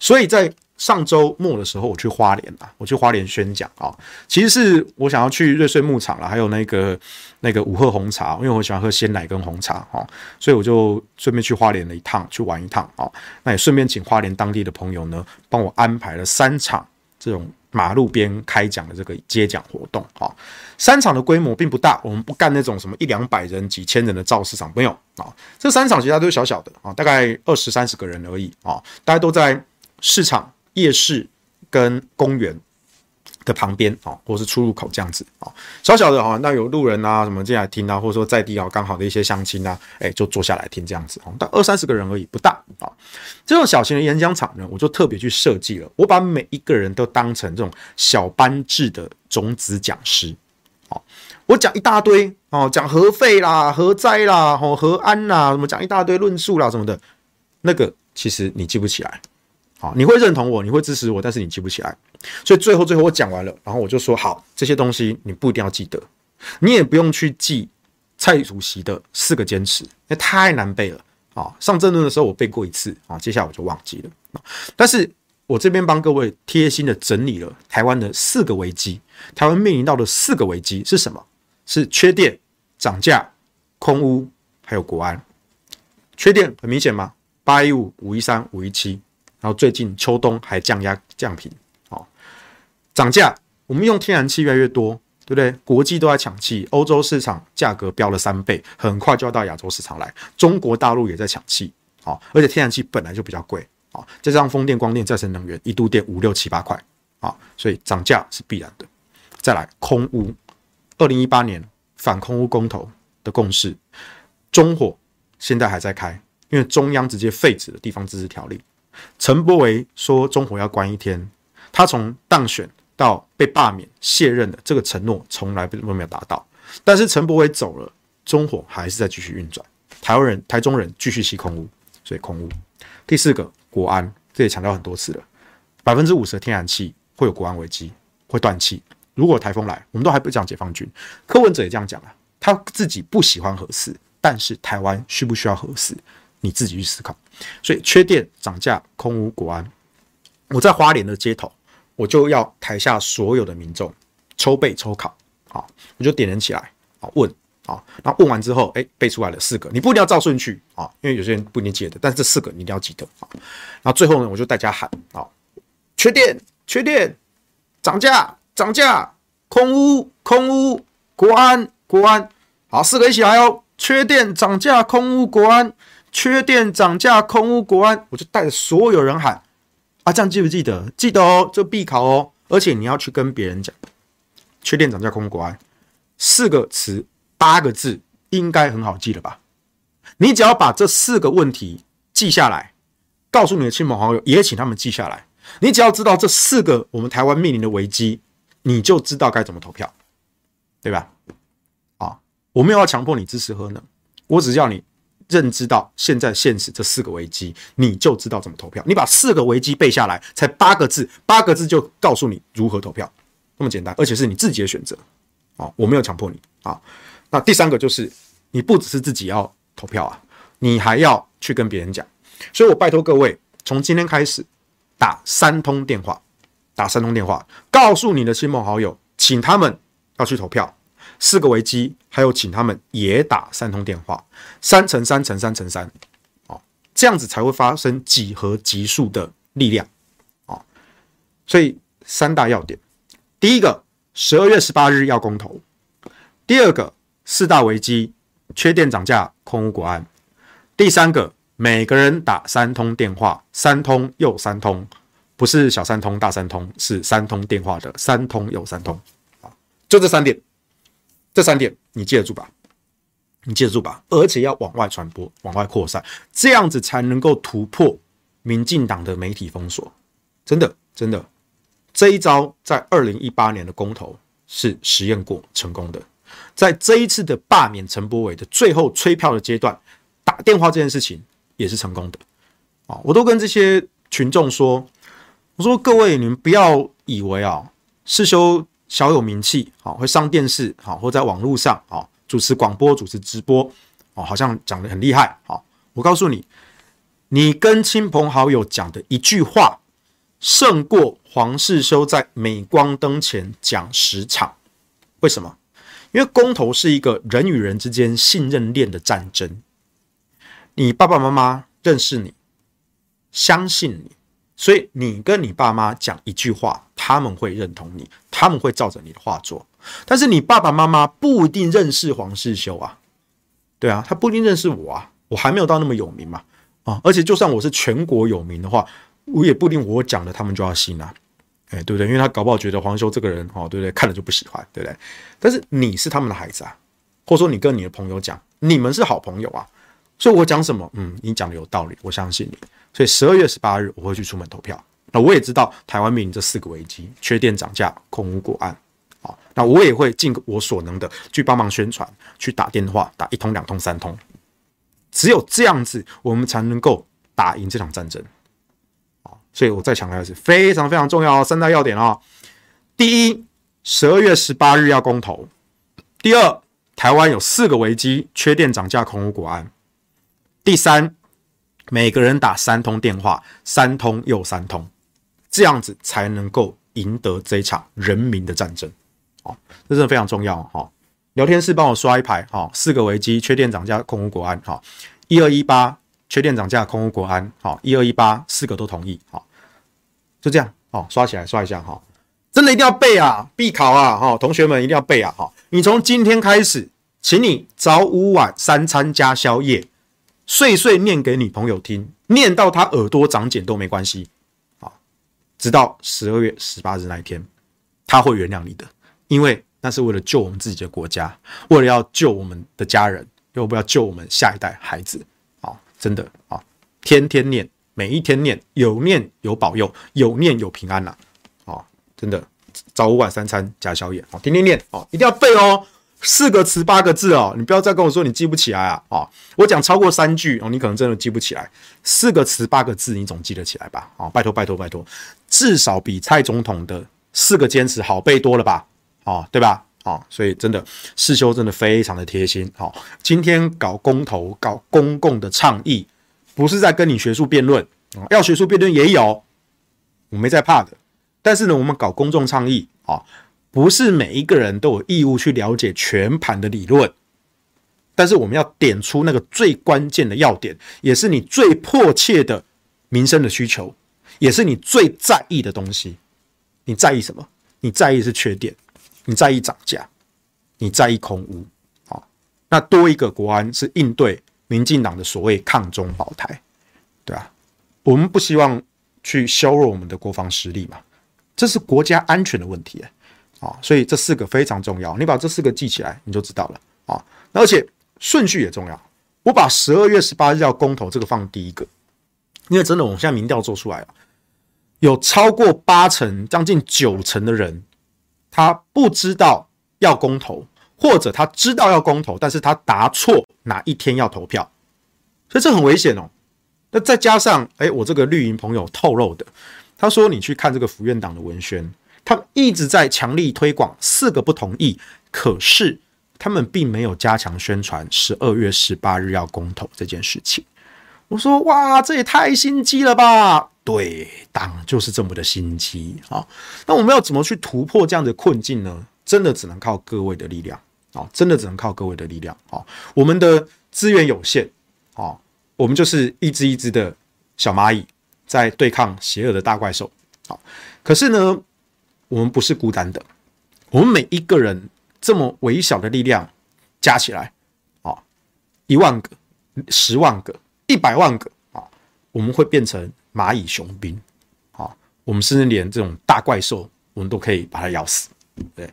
所以在上周末的时候，我去花莲啊，我去花莲宣讲啊，其实是我想要去瑞穗牧场了，还有那个那个五鹤红茶，因为我喜欢喝鲜奶跟红茶哦，所以我就顺便去花莲了一趟，去玩一趟啊。那也顺便请花莲当地的朋友呢，帮我安排了三场这种。马路边开讲的这个接讲活动啊，三场的规模并不大，我们不干那种什么一两百人、几千人的造市场，没有啊。这三场其他都是小小的啊，大概二十三十个人而已啊，大家都在市场、夜市跟公园的旁边啊，或是出入口这样子啊，小小的哈，那有路人啊什么进来听啊，或者说在地啊刚好的一些乡亲啊，哎，就坐下来听这样子啊，但二三十个人而已，不大啊。这种小型的演讲场呢，我就特别去设计了，我把每一个人都当成这种小班制的种子讲师，好，我讲一大堆哦，讲核废啦、核灾啦、哦核安啦，什么讲一大堆论述啦什么的，那个其实你记不起来。你会认同我，你会支持我，但是你记不起来，所以最后最后我讲完了，然后我就说好，这些东西你不一定要记得，你也不用去记蔡主席的四个坚持，那太难背了啊。上政论的时候我背过一次啊，接下来我就忘记了。但是我这边帮各位贴心的整理了台湾的四个危机，台湾面临到的四个危机是什么？是缺电、涨价、空屋，还有国安。缺电很明显吗？八一五、五一三、五一七。然后最近秋冬还降压降频，好，涨价，我们用天然气越来越多，对不对？国际都在抢气，欧洲市场价格飙了三倍，很快就要到亚洲市场来。中国大陆也在抢气，好，而且天然气本来就比较贵，啊，再加上风电、光电、再生能源，一度电五六七八块，啊，所以涨价是必然的。再来空污，二零一八年反空污公投的共识，中火现在还在开，因为中央直接废止了地方自治条例。陈柏惟说中火要关一天，他从当选到被罢免卸任的这个承诺从来都没有达到。但是陈柏惟走了，中火还是在继续运转，台湾人、台中人继续吸空污，所以空污。第四个国安，这也强调很多次了，百分之五十的天然气会有国安危机，会断气。如果台风来，我们都还不讲解放军。柯文哲也这样讲啊，他自己不喜欢核四，但是台湾需不需要核四？你自己去思考。所以缺电、涨价、空屋、国安，我在花莲的街头，我就要台下所有的民众抽背抽考，啊，我就点人起来，啊，问，啊，那问完之后，哎，背出来了四个，你不一定要照顺序，啊，因为有些人不一定记得，但是这四个你一定要记得，啊，然后最后呢，我就大家喊，啊，缺电、缺电、涨价、涨价、空屋、空屋、国安、国安，好，四个一起来哦，缺电涨价，空屋国安，缺电涨价，空屋国安，我就带着所有人喊啊，这样记不记得？记得哦，这必考哦，而且你要去跟别人讲，缺电涨价，空屋国安，四个词八个字，应该很好记了吧？你只要把这四个问题记下来，告诉你的亲朋好友，也请他们记下来。你只要知道这四个我们台湾面临的危机，你就知道该怎么投票，对吧？啊，我没有要强迫你支持核能，我只要你认知到现在现实这四个危机，你就知道怎么投票。你把四个危机背下来，才八个字，八个字就告诉你如何投票，那么简单，而且是你自己的选择。啊，我没有强迫你啊。那第三个就是，你不只是自己要投票啊，你还要去跟别人讲。所以我拜托各位，从今天开始。打三通电话，打三通电话，告诉你的亲朋好友，请他们要去投票。四个危机，还有请他们也打三通电话，三乘三乘三乘三，哦，这样子才会发生几何级数的力量，哦，所以三大要点：第一个，十二月十八日要公投；第二个，四大危机，缺电涨价，空屋国安；第三个。每个人打三通电话，三通又三通，不是小三通、大三通，是三通电话的三通又三通。啊！就这三点，这三点你记得住吧？你记得住吧？而且要往外传播、往外扩散，这样子才能够突破民进党的媒体封锁。真的，真的，这一招在二零一八年的公投是实验过成功的，在这一次的罢免陈柏伟的最后催票的阶段，打电话这件事情。也是成功的啊！我都跟这些群众说：“我说各位，你们不要以为啊，世修小有名气，好会上电视，好或在网络上，啊主持广播、主持直播，哦，好像讲得很厉害。好，我告诉你，你跟亲朋好友讲的一句话，胜过黄世修在镁光灯前讲十场。为什么？因为公投是一个人与人之间信任链的战争。”你爸爸妈妈认识你，相信你，所以你跟你爸妈讲一句话，他们会认同你，他们会照着你的话做。但是你爸爸妈妈不一定认识黄世修啊，对啊，他不一定认识我啊，我还没有到那么有名嘛，啊，而且就算我是全国有名的话，我也不一定我讲的他们就要信啊，哎，对不对？因为他搞不好觉得黄修这个人，哦，对不对？看了就不喜欢，对不对？但是你是他们的孩子啊，或者说你跟你的朋友讲，你们是好朋友啊。所以我讲什么，嗯，你讲的有道理，我相信你。所以十二月十八日我会去出门投票。那我也知道台湾面临这四个危机：缺电涨价、空屋国安。啊，那我也会尽我所能的去帮忙宣传，去打电话，打一通、两通、三通。只有这样子，我们才能够打赢这场战争。啊，所以我再强调一次非常非常重要，三大要点哦。第一，十二月十八日要公投。第二，台湾有四个危机：缺电涨价、空屋国安。第三，每个人打三通电话，三通又三通，这样子才能够赢得这场人民的战争。哦，这真的非常重要。哈，聊天室帮我刷一排。哈，四个危机：缺电涨价、空屋国安。哈，一二一八，缺电涨价、空屋国安。好，一二一八，四个都同意。好，就这样。哦，刷起来，刷一下。哈，真的一定要背啊，必考啊。哈，同学们一定要背啊。哈，你从今天开始，请你早午晚三餐加宵夜。碎碎念给女朋友听，念到她耳朵长茧都没关系，啊，直到十二月十八日那一天，他会原谅你的，因为那是为了救我们自己的国家，为了要救我们的家人，又不要救我们下一代孩子，啊，真的啊，天天念，每一天念，有念有保佑，有念有平安呐，啊，真的，早午晚三餐加宵夜，啊，天天念，哦，一定要背哦。四个词八个字哦，你不要再跟我说你记不起来啊！啊，我讲超过三句哦，你可能真的记不起来。四个词八个字，你总记得起来吧？啊，拜托拜托拜托，至少比蔡总统的四个坚持好背多了吧？啊，对吧？啊，所以真的世修真的非常的贴心。好，今天搞公投、搞公共的倡议，不是在跟你学术辩论，要学术辩论也有，我没在怕的。但是呢，我们搞公众倡议啊。不是每一个人都有义务去了解全盘的理论，但是我们要点出那个最关键的要点，也是你最迫切的民生的需求，也是你最在意的东西。你在意什么？你在意是缺点，你在意涨价，你在意空屋。好，那多一个国安是应对民进党的所谓抗中保台，对啊，我们不希望去削弱我们的国防实力嘛，这是国家安全的问题啊，所以这四个非常重要，你把这四个记起来，你就知道了啊，而且顺序也重要，我把十二月十八日要公投这个放第一个，因为真的我们现在民调做出来了，有超过八成，将近九成的人，他不知道要公投。或者他知道要公投，但是他答错哪一天要投票，所以这很危险哦。那再加上，哎，我这个绿营朋友透露的，他说你去看这个福院党的文宣，他一直在强力推广四个不同意，可是他们并没有加强宣传十二月十八日要公投这件事情。我说哇，这也太心机了吧？对，党就是这么的心机啊。那我们要怎么去突破这样的困境呢？真的只能靠各位的力量。啊，真的只能靠各位的力量啊！我们的资源有限啊，我们就是一只一只的小蚂蚁在对抗邪恶的大怪兽。好，可是呢，我们不是孤单的，我们每一个人这么微小的力量加起来啊，一万个、十万个、一百万个啊，我们会变成蚂蚁雄兵啊！我们甚至连这种大怪兽，我们都可以把它咬死。对，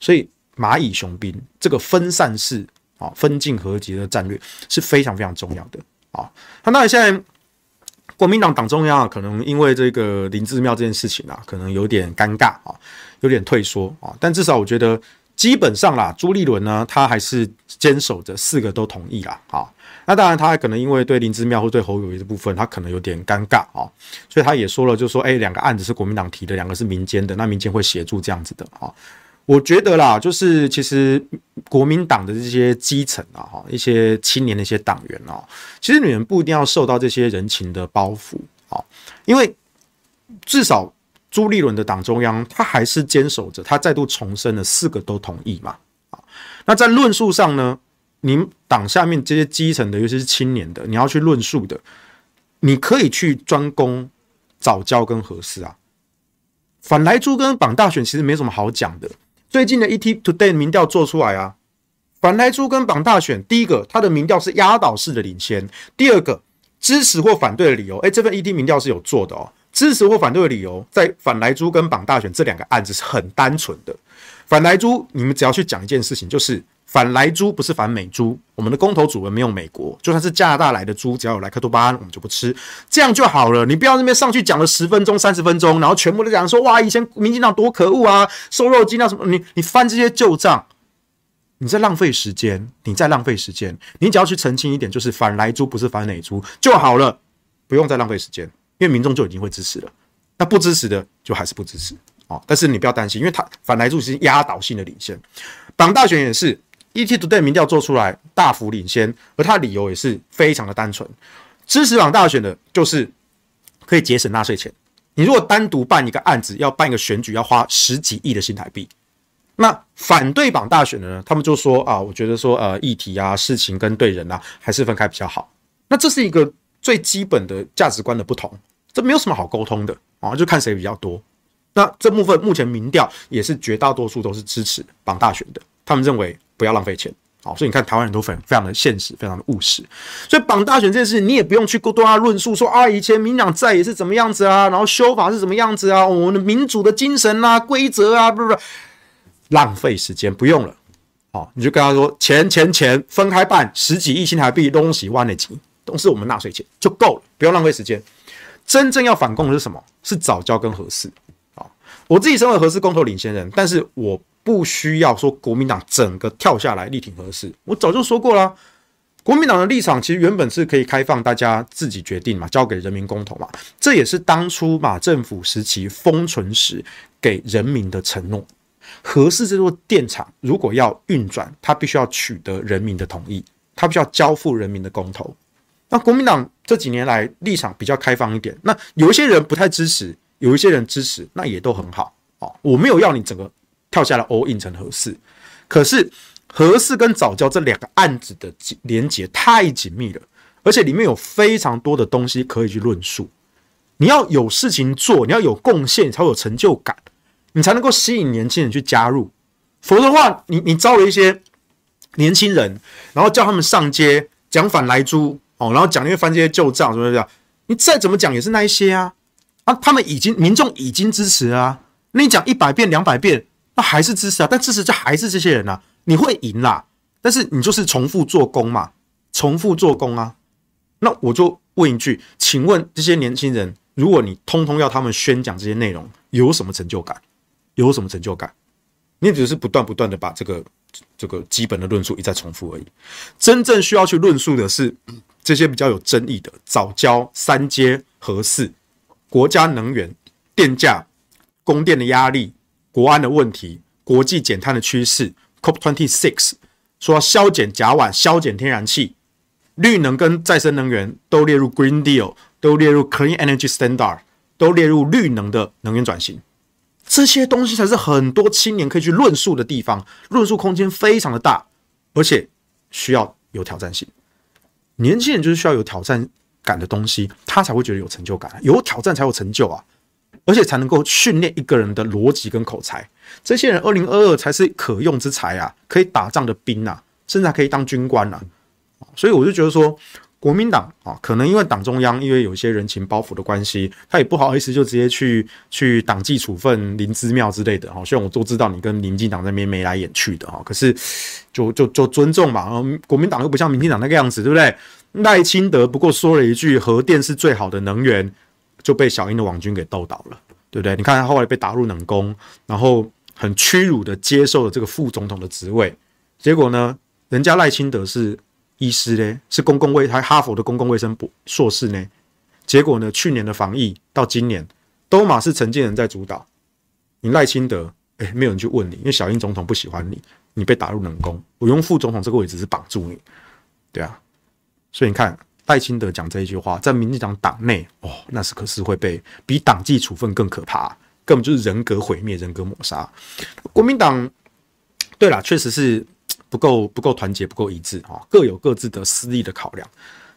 所以。蚂蚁雄兵这个分散式啊，分进合击的战略是非常非常重要的啊。那当然，现在国民党党中央啊可能因为这个林智妙这件事情啊，可能有点尴尬啊，有点退缩啊。但至少我觉得，基本上啦，朱立伦呢，他还是坚守着四个都同意啦。啊。那当然，他还可能因为对林智妙或对侯友宜的部分，他可能有点尴尬啊，所以他也说了，就说哎，两个案子是国民党提的，两个是民间的，那民间会协助这样子的啊。我觉得啦，就是其实国民党的这些基层啊，哈，一些青年的一些党员啊，其实你们不一定要受到这些人情的包袱啊，因为至少朱立伦的党中央，他还是坚守着，他再度重申了四个都同意嘛，啊，那在论述上呢，你们党下面这些基层的，尤其是青年的，你要去论述的，你可以去专攻早教跟核四啊，反莱猪跟绑大选其实没什么好讲的。最近的 ET Today 民调做出来啊，反莱猪跟绑大选，第一个它的民调是压倒式的领先，第二个支持或反对的理由，哎，这份 ET 民调是有做的哦，支持或反对的理由在反莱猪跟绑大选这两个案子是很单纯的，反莱猪你们只要去讲一件事情，就是。反莱猪不是反美猪，我们的公投主文没有美国，就算是加拿大来的猪，只要有莱克多巴胺，我们就不吃，这样就好了。你不要那边上去讲了十分钟、三十分钟，然后全部都讲说哇，以前民进党多可恶啊，瘦肉精啊什么，你你翻这些旧账，你在浪费时间，你在浪费时间。你只要去澄清一点，就是反莱猪不是反美猪就好了，不用再浪费时间，因为民众就已经会支持了。那不支持的就还是不支持啊。但是你不要担心，因为他反莱猪是压倒性的领先，党大选也是。ETtoday 民调做出来大幅领先，而他的理由也是非常的单纯，支持绑大选的就是可以节省纳税钱。你如果单独办一个案子，要办一个选举，要花十几亿的新台币。那反对绑大选的呢？他们就说啊，我觉得说呃，议题啊、事情跟对人啊，还是分开比较好。那这是一个最基本的价值观的不同，这没有什么好沟通的啊，就看谁比较多。那这部分目前民调也是绝大多数都是支持绑大选的，他们认为。不要浪费钱，好，所以你看台湾人都非非常的现实，非常的务实。所以绑大选这件事，你也不用去多多啊论述说啊，以前民党在也是怎么样子啊，然后修法是怎么样子啊，我们的民主的精神啊、规则啊，不是不，浪费时间，不用了。好，你就跟他说钱钱钱分开办，十几亿新台币东西万的几，都是我们纳税钱就够了，不用浪费时间。真正要反共的是什么？是早教跟合适。啊，我自己身为合适公投领先人，但是我。不需要说国民党整个跳下来力挺核四，我早就说过了。国民党的立场其实原本是可以开放大家自己决定嘛，交给人民公投嘛。这也是当初马政府时期封存时给人民的承诺。核四这座电厂如果要运转，它必须要取得人民的同意，它必须要交付人民的公投。那国民党这几年来立场比较开放一点，那有一些人不太支持，有一些人支持，那也都很好哦。我没有要你整个。跳下来 all in 成核四，可是核四跟早教这两个案子的连结太紧密了，而且里面有非常多的东西可以去论述。你要有事情做，你要有贡献，才有成就感，你才能够吸引年轻人去加入。否则的话，你你招了一些年轻人，然后叫他们上街讲反莱猪哦，然后讲那些翻这些旧账什么什么，你再怎么讲也是那一些啊啊，他们已经民众已经支持啊，那你讲一百遍两百遍，那还是支持啊，但支持就还是这些人啊，你会赢啦，但是你就是重复做工嘛，重复做工啊，那我就问一句，请问这些年轻人，如果你通通要他们宣讲这些内容，有什么成就感？有什么成就感？你只是不断不断的把这个这个基本的论述一再重复而已。真正需要去论述的是这些比较有争议的早教、三阶、核四、国家能源、电价、供电的压力、国安的问题、国际减碳的趋势。COP26 说要削减甲烷、削减天然气、绿能跟再生能源都列入 Green Deal，都列入 Clean Energy Standard，都列入绿能的能源转型。这些东西才是很多青年可以去论述的地方，论述空间非常的大，而且需要有挑战性。年轻人就是需要有挑战感的东西，他才会觉得有成就感，有挑战才有成就啊，而且才能够训练一个人的逻辑跟口才。这些人二零二二才是可用之才啊，可以打仗的兵啊，甚至还可以当军官啊。所以我就觉得说。国民党啊，可能因为党中央因为有一些人情包袱的关系，他也不好意思就直接去去党纪处分林姿妙之类的哈。虽然我都知道你跟民进党那边眉来眼去的哈，可是就就就尊重嘛。国民党又不像民进党那个样子，对不对？赖清德不过说了一句核电是最好的能源，就被小英的网军给斗倒了，对不对？你看他后来被打入冷宫，然后很屈辱的接受了这个副总统的职位，结果呢，人家赖清德是。医师呢，是公共卫，还哈佛的公共卫生博硕士呢。结果呢，去年的防疫到今年，都马是陈建仁在主导。你赖清德，哎，没有人去问你，因为小英总统不喜欢你，你被打入冷宫。我用副总统这个位置是绑住你，对啊。所以你看赖清德讲这一句话，在民进党党内，哦，那是可是会被比党纪处分更可怕，根本就是人格毁灭、人格抹杀。国民党，对啦，确实是。不够不够团结，不够一致啊！各有各自的私利的考量。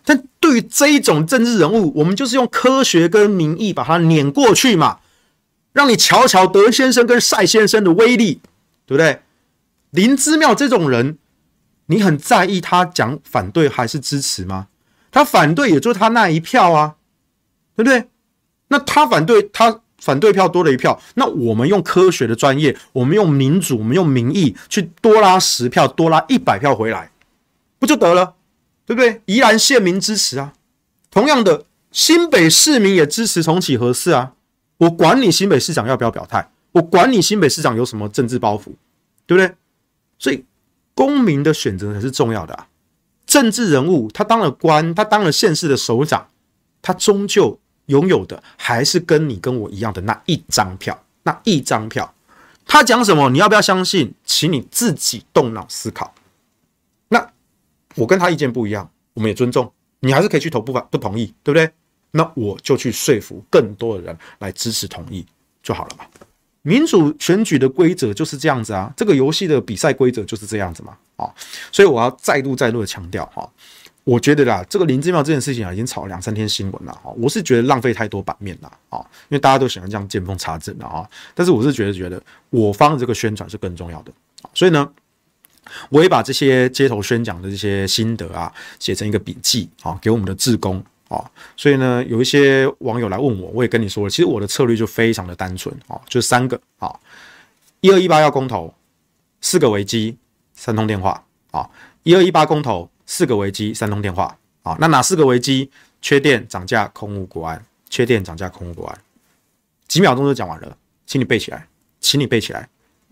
但对于这一种政治人物，我们就是用科学跟民意把他碾过去嘛，让你瞧瞧德先生跟赛先生的威力，对不对？林之妙这种人，你很在意他讲反对还是支持吗？他反对，也就他那一票啊，对不对？那他反对他。反对票多了一票，那我们用科学的专业，我们用民主，我们用民意去多拉十票，多拉一百票回来，不就得了？对不对？宜兰县民支持啊，同样的，新北市民也支持重启合适啊。我管你新北市长要不要表态，我管你新北市长有什么政治包袱，对不对？所以公民的选择才是重要的啊。政治人物他当了官，他当了县市的首长，他终究。拥有的还是跟你跟我一样的那一张票，那一张票，他讲什么，你要不要相信？请你自己动脑思考。那我跟他意见不一样，我们也尊重，你还是可以去投不反不同意，对不对？那我就去说服更多的人来支持同意就好了嘛。民主选举的规则就是这样子啊，这个游戏的比赛规则就是这样子嘛。啊，所以我要再度再度的强调哈。我觉得啦，这个林志妙这件事情啊，已经炒了两三天新闻了哈。我是觉得浪费太多版面了啊，因为大家都喜欢这样见缝插针的啊。但是我是觉得，觉得我方的这个宣传是更重要的。所以呢，我也把这些街头宣讲的这些心得啊，写成一个笔记啊，给我们的志工啊。所以呢，有一些网友来问我，我也跟你说了，其实我的策略就非常的单纯啊，就三个啊：一二一八要公投，四个危机，三通电话啊；一二一八公投。四个危机，三通电话啊！那哪四个危机？缺电、涨价、空污、国安。缺电、涨价、空污、国安。几秒钟就讲完了，请你背起来，请你背起来，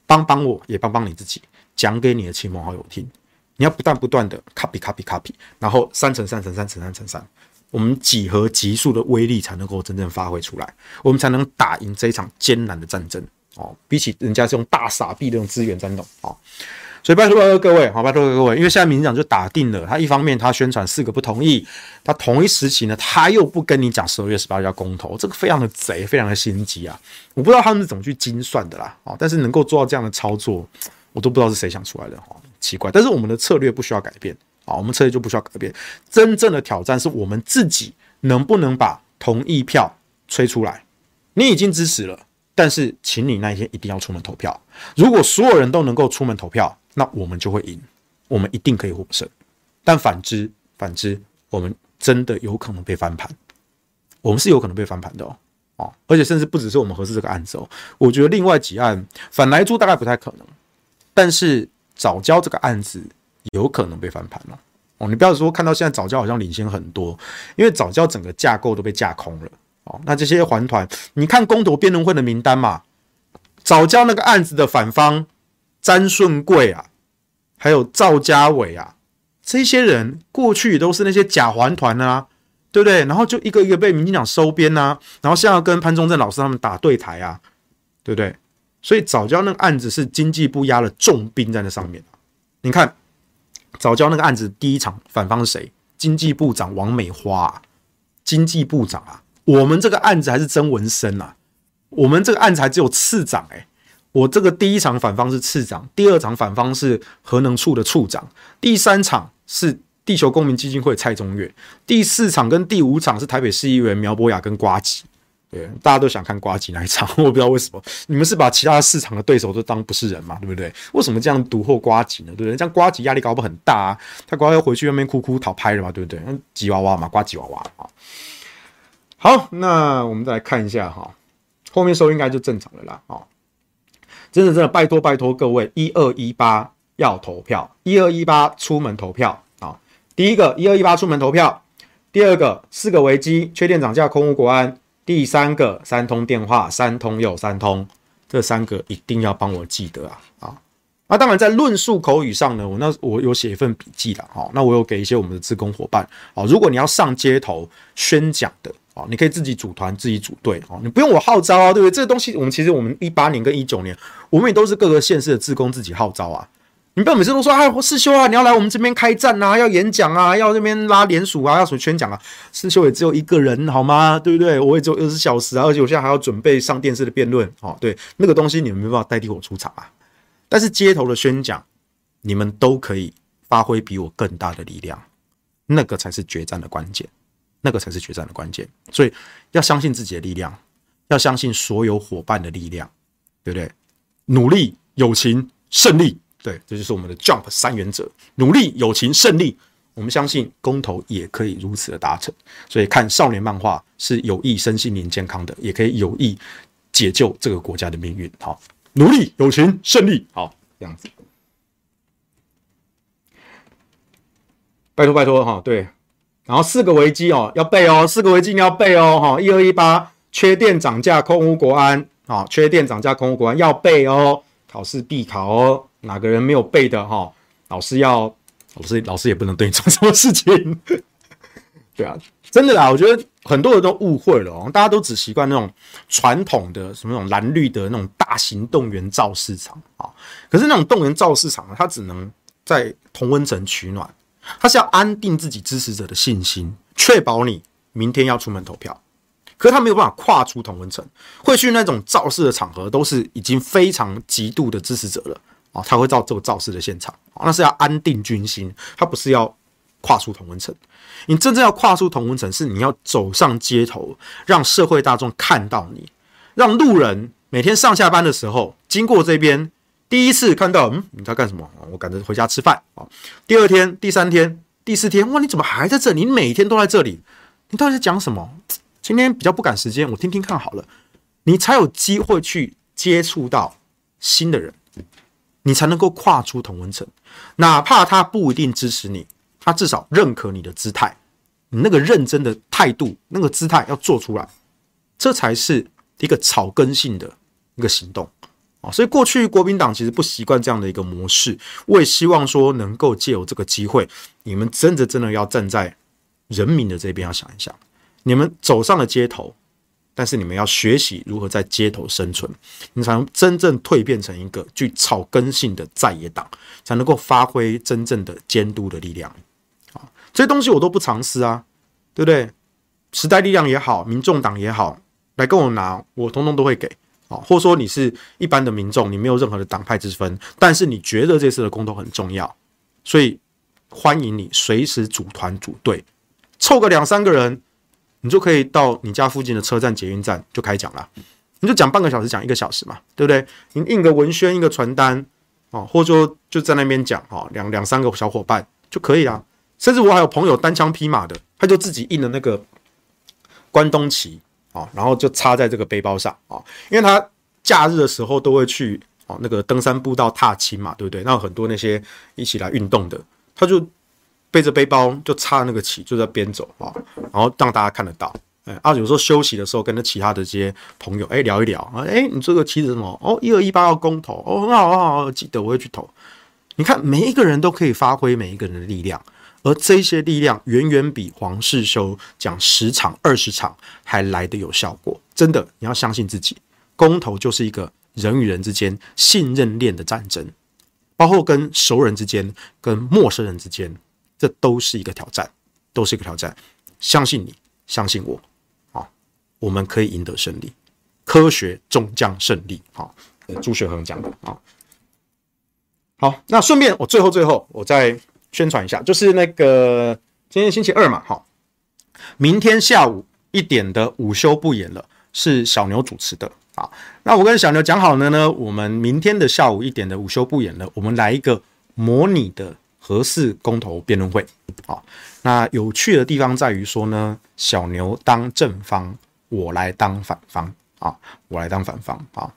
帮帮我，也帮帮你自己，讲给你的亲朋好友听。你要不断不断的 copy copy copy，然后三乘三乘三乘三乘三，我们几何级数的威力才能够真正发挥出来，我们才能打赢这一场艰难的战争哦。比起人家是用大傻逼的这种资源战斗啊。所以拜托各位，好，拜托各位，因为现在民进党就打定了，他一方面他宣传四个不同意，他同一时期呢，他又不跟你讲十二月十八日要公投，这个非常的贼，非常的心机啊！我不知道他们是怎么去精算的啦，啊，但是能够做到这样的操作，我都不知道是谁想出来的，哈，奇怪。但是我们的策略不需要改变，啊，我们策略就不需要改变。真正的挑战是我们自己能不能把同意票吹出来。你已经支持了，但是请你那一天一定要出门投票。如果所有人都能够出门投票，那我们就会赢，我们一定可以获胜。但反之，反之，我们真的有可能被翻盘，我们是有可能被翻盘的哦。哦，而且甚至不只是我们合适这个案子哦，我觉得另外几案反莱猪大概不太可能，但是早交这个案子有可能被翻盘了哦。你不要说看到现在早教好像领先很多，因为早教整个架构都被架空了哦。那这些环团，你看公投辩论会的名单嘛，早教那个案子的反方詹顺贵啊，还有赵家伟啊。这些人过去都是那些假环团啊，对不对？然后就一个一个被民进党收编啊，然后现在跟潘忠正老师他们打对台啊，对不对？所以早教那个案子是经济部压了重兵在那上面。你看早教那个案子第一场反方是谁？经济部长王美花啊，经济部长啊，我们这个案子还是曾文生啊，我们这个案子还只有次长哎、我这个第一场反方是次长，第二场反方是核能处的处长，第三场是地球公民基金会蔡中岳，第四场跟第五场是台北市议员苗博雅跟瓜吉。对，大家都想看瓜吉那一场，我不知道为什么，你们是把其他市场的对手都当不是人嘛，对不对？为什么这样独厚呱吉呢？对不对？这样瓜吉压力搞不很大啊？他瓜要回去外面哭哭讨拍了嘛，对不对？吉娃娃嘛，瓜吉娃娃啊。好，那我们再来看一下哈，后面收应该就正常了啦啊。真的真的，拜托拜托各位，一二一八要投票，一二一八出门投票啊！第一个，一二一八出门投票；第二个，四个危机，缺电涨价，空无国安；第三个，三通电话，三通又三通，这三个一定要帮我记得啊！啊，那当然在论述口语上呢，我那我有写一份笔记了，好，那我有给一些我们的志工伙伴，好，如果你要上街头宣讲的。哦，你可以自己组团，自己组队哦，你不用我号召啊，对不对？这个东西我们其实我们一八年跟一九年，我们也都是各个县市的志工自己号召啊。你不要每次都说哎，世修啊，你要来我们这边开战啊，要演讲啊，要那边拉联署啊，要什么宣讲啊？世修也只有一个人好吗？对不对？我也只有二十小时啊，而且我现在还要准备上电视的辩论哦。对，那个东西你们没办法代替我出场啊。但是街头的宣讲，你们都可以发挥比我更大的力量，那个才是决战的关键。那个才是决战的关键，所以要相信自己的力量，要相信所有伙伴的力量，对不对？努力、友情、胜利，对，这就是我们的 Jump 三原则：努力、友情、胜利。我们相信公投也可以如此的达成，所以看少年漫画是有益身心灵健康的，也可以有益解救这个国家的命运。好，努力、友情、胜利，好，这样子。拜托，拜托，哈，对。然后四个危机哦，要背哦，四个危机你要背哦，哈，一二一八，缺电涨价，空污国安，啊，缺电涨价，空污国安要背哦，考试必考哦，哪个人没有背的哈，老师要，老师老师也不能对你做什么事情，对啊，真的啦，我觉得很多人都误会了哦，大家都只习惯那种传统的什么那种蓝绿的那种大型动员造市场啊，可是那种动员造市场呢，它只能在同温层取暖。它是要安定自己支持者的信心，确保你明天要出门投票。可是他没有办法跨出同温层，会去那种造势的场合，都是已经非常极度的支持者了啊，他会到这个造势的现场，那是要安定军心，他不是要跨出同温层。你真正要跨出同温层，是你要走上街头，让社会大众看到你，让路人每天上下班的时候经过这边。第一次看到，嗯，你在干什么？我赶着回家吃饭啊。第二天、第三天、第四天，哇，你怎么还在这里？你每天都在这里，你到底在讲什么？今天比较不赶时间，我听听看好了。你才有机会去接触到新的人，你才能够跨出同温层。哪怕他不一定支持你，他至少认可你的姿态，你那个认真的态度，那个姿态要做出来，这才是一个草根性的一个行动啊。所以过去国民党其实不习惯这样的一个模式，我也希望说能够借由这个机会，你们真的真的要站在人民的这边，要想一想，你们走上了街头，但是你们要学习如何在街头生存，你才能真正蜕变成一个具草根性的在野党，才能够发挥真正的监督的力量。啊，这些东西我都不藏私啊，对不对？时代力量也好，民众党也好，来跟我拿，我通通都会给。啊，或者说你是一般的民众，你没有任何的党派之分，但是你觉得这次的公投很重要，所以欢迎你随时组团组队，凑个两三个人，你就可以到你家附近的车站、捷运站就开讲了，你就讲半个小时，讲一个小时嘛，对不对？你印个文宣，印个传单，哦，或者说就在那边讲哈，两两三个小伙伴就可以啊。甚至我还有朋友单枪匹马的，他就自己印了那个关东旗啊，然后就插在这个背包上啊，因为他假日的时候都会去哦那个登山步道踏青嘛，对不对？那很多那些一起来运动的，他就背着背包就插那个旗，就在边走啊，然后让大家看得到。哎，啊，有时候休息的时候跟着其他的这些朋友哎聊一聊啊，哎，你这个旗子什么？哦，一二一八要公投哦，很好很好，记得我会去投。你看每一个人都可以发挥每一个人的力量。而这些力量远远比黄世修讲十场二十场还来得有效果。真的，你要相信自己。公投就是一个人与人之间信任链的战争，包括跟熟人之间、跟陌生人之间，这都是一个挑战，都是一个挑战。相信你，相信我，啊，我们可以赢得胜利。科学终将胜利。好，朱学恒讲的啊。好，那顺便我最后最后我再。宣传一下，就是那个今天星期二嘛，哈，明天下午一点的午休不演了，是小牛主持的啊。那我跟小牛讲好了呢，我们明天的下午一点的午休不演了，我们来一个模拟的核四公投辩论会好。那有趣的地方在于说呢，小牛当正方，我来当反方啊，我来当反方啊。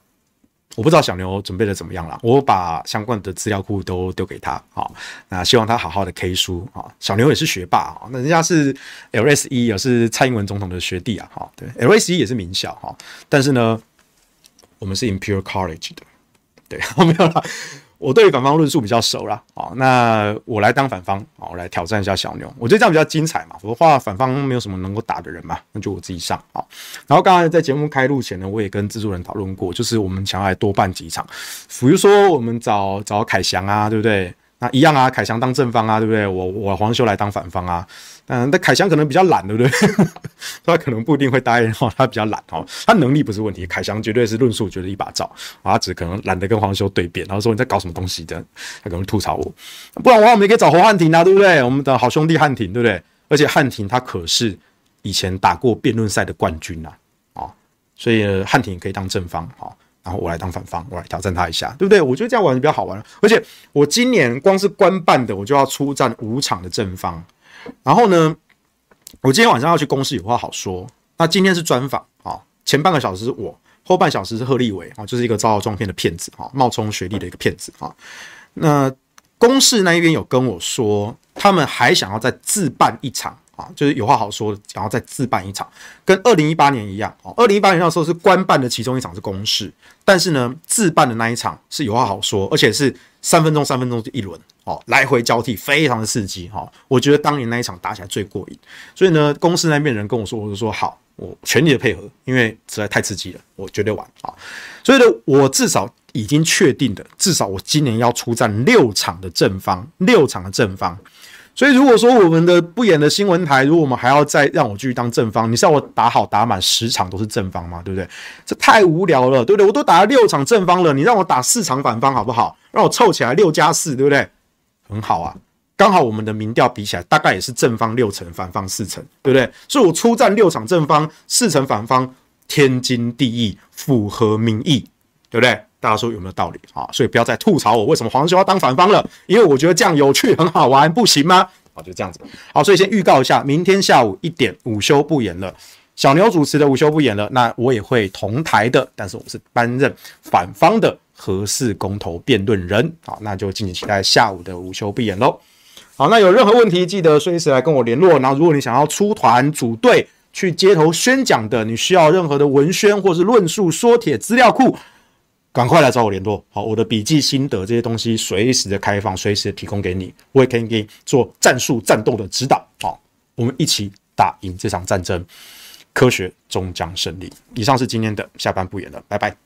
我不知道小牛准备的怎么样了，我把相关的资料库都丢给他，好，那希望他好好的 K 书啊。小牛也是学霸啊，那人家是 LSE 也是蔡英文总统的学弟啊，哈，对，LSE 也是名校哈，但是呢，我们是 Imperial College 的，对，没有了。我对反方论述比较熟了，好，那我来当反方，好，我来挑战一下小牛，我觉得这样比较精彩嘛。我的话，反方没有什么能够打的人嘛，那就我自己上，好。然后刚才在节目开录前呢，我也跟制作人讨论过，就是我们想要来多办几场，比如说我们找找凯翔啊，对不对？那一样啊，凯翔当正方啊，对不对？我我黄修来当反方啊。嗯，但凯翔可能比较懒，对不对？他可能不一定会答应哈，他比较懒哈，他能力不是问题，凯翔绝对是论述绝对一把罩啊，他只可能懒得跟黄修对辩，然后说你在搞什么东西的，他可能吐槽我。不然的话，我们也可以找侯汉廷啊，对不对？我们的好兄弟汉廷，对不对？而且汉廷他可是以前打过辩论赛的冠军呐，啊，所以汉廷可以当正方啊，然后我来当反方，我来挑战他一下，对不对？我觉得这样玩比较好玩，而且我今年光是官办的，我就要出战五场的正方。然后呢，我今天晚上要去公司，有话好说。那今天是专访啊，前半个小时是我，后半小时是贺立伟啊，就是一个招摇撞骗的骗子啊，冒充学历的一个骗子啊。那公司那一边有跟我说，他们还想要再自办一场啊，就是有话好说，然后再自办一场，跟二零一八年一样啊。二零一八年那时候是官办的其中一场是公事，但是呢，自办的那一场是有话好说，而且是三分钟三分钟就一轮。哦，来回交替，非常的刺激哈！我觉得当年那一场打起来最过瘾，所以呢，公司那边人跟我说，我就说好，我全力的配合，因为实在太刺激了，我绝对玩啊！所以呢，我至少已经确定的，至少我今年要出战六场的正方，六场的正方。所以如果说我们的不演的新闻台，如果我们还要再让我继续当正方，你是要我打好打满十场都是正方吗？对不对？这太无聊了，对不对？我都打了六场正方了，你让我打四场反方好不好？让我凑起来六加四，对不对？很好啊，刚好我们的民调比起来，大概也是正方六成，反方四成，对不对？所以我出战六场正方，四成反方，天经地义，符合民意，对不对？大家说有没有道理啊？所以不要再吐槽我为什么黄修要当反方了，因为我觉得这样有趣，很好玩，不行吗？好，就这样子。好，所以先预告一下，明天下午一点午休不演了，小牛主持的午休不演了，那我也会同台的，但是我是担任反方的。合适公投辩论人，好，那就敬请期待下午的午休不演喽。好，那有任何问题记得随时来跟我联络。然后，如果你想要出团组队去街头宣讲的，你需要任何的文宣或是论述说帖资料库，赶快来找我联络。好，我的笔记心得这些东西随时的开放，随时的提供给你，我也可以给你做战术战斗的指导。好，我们一起打赢这场战争，科学终将胜利。以上是今天的下班不演了，拜拜。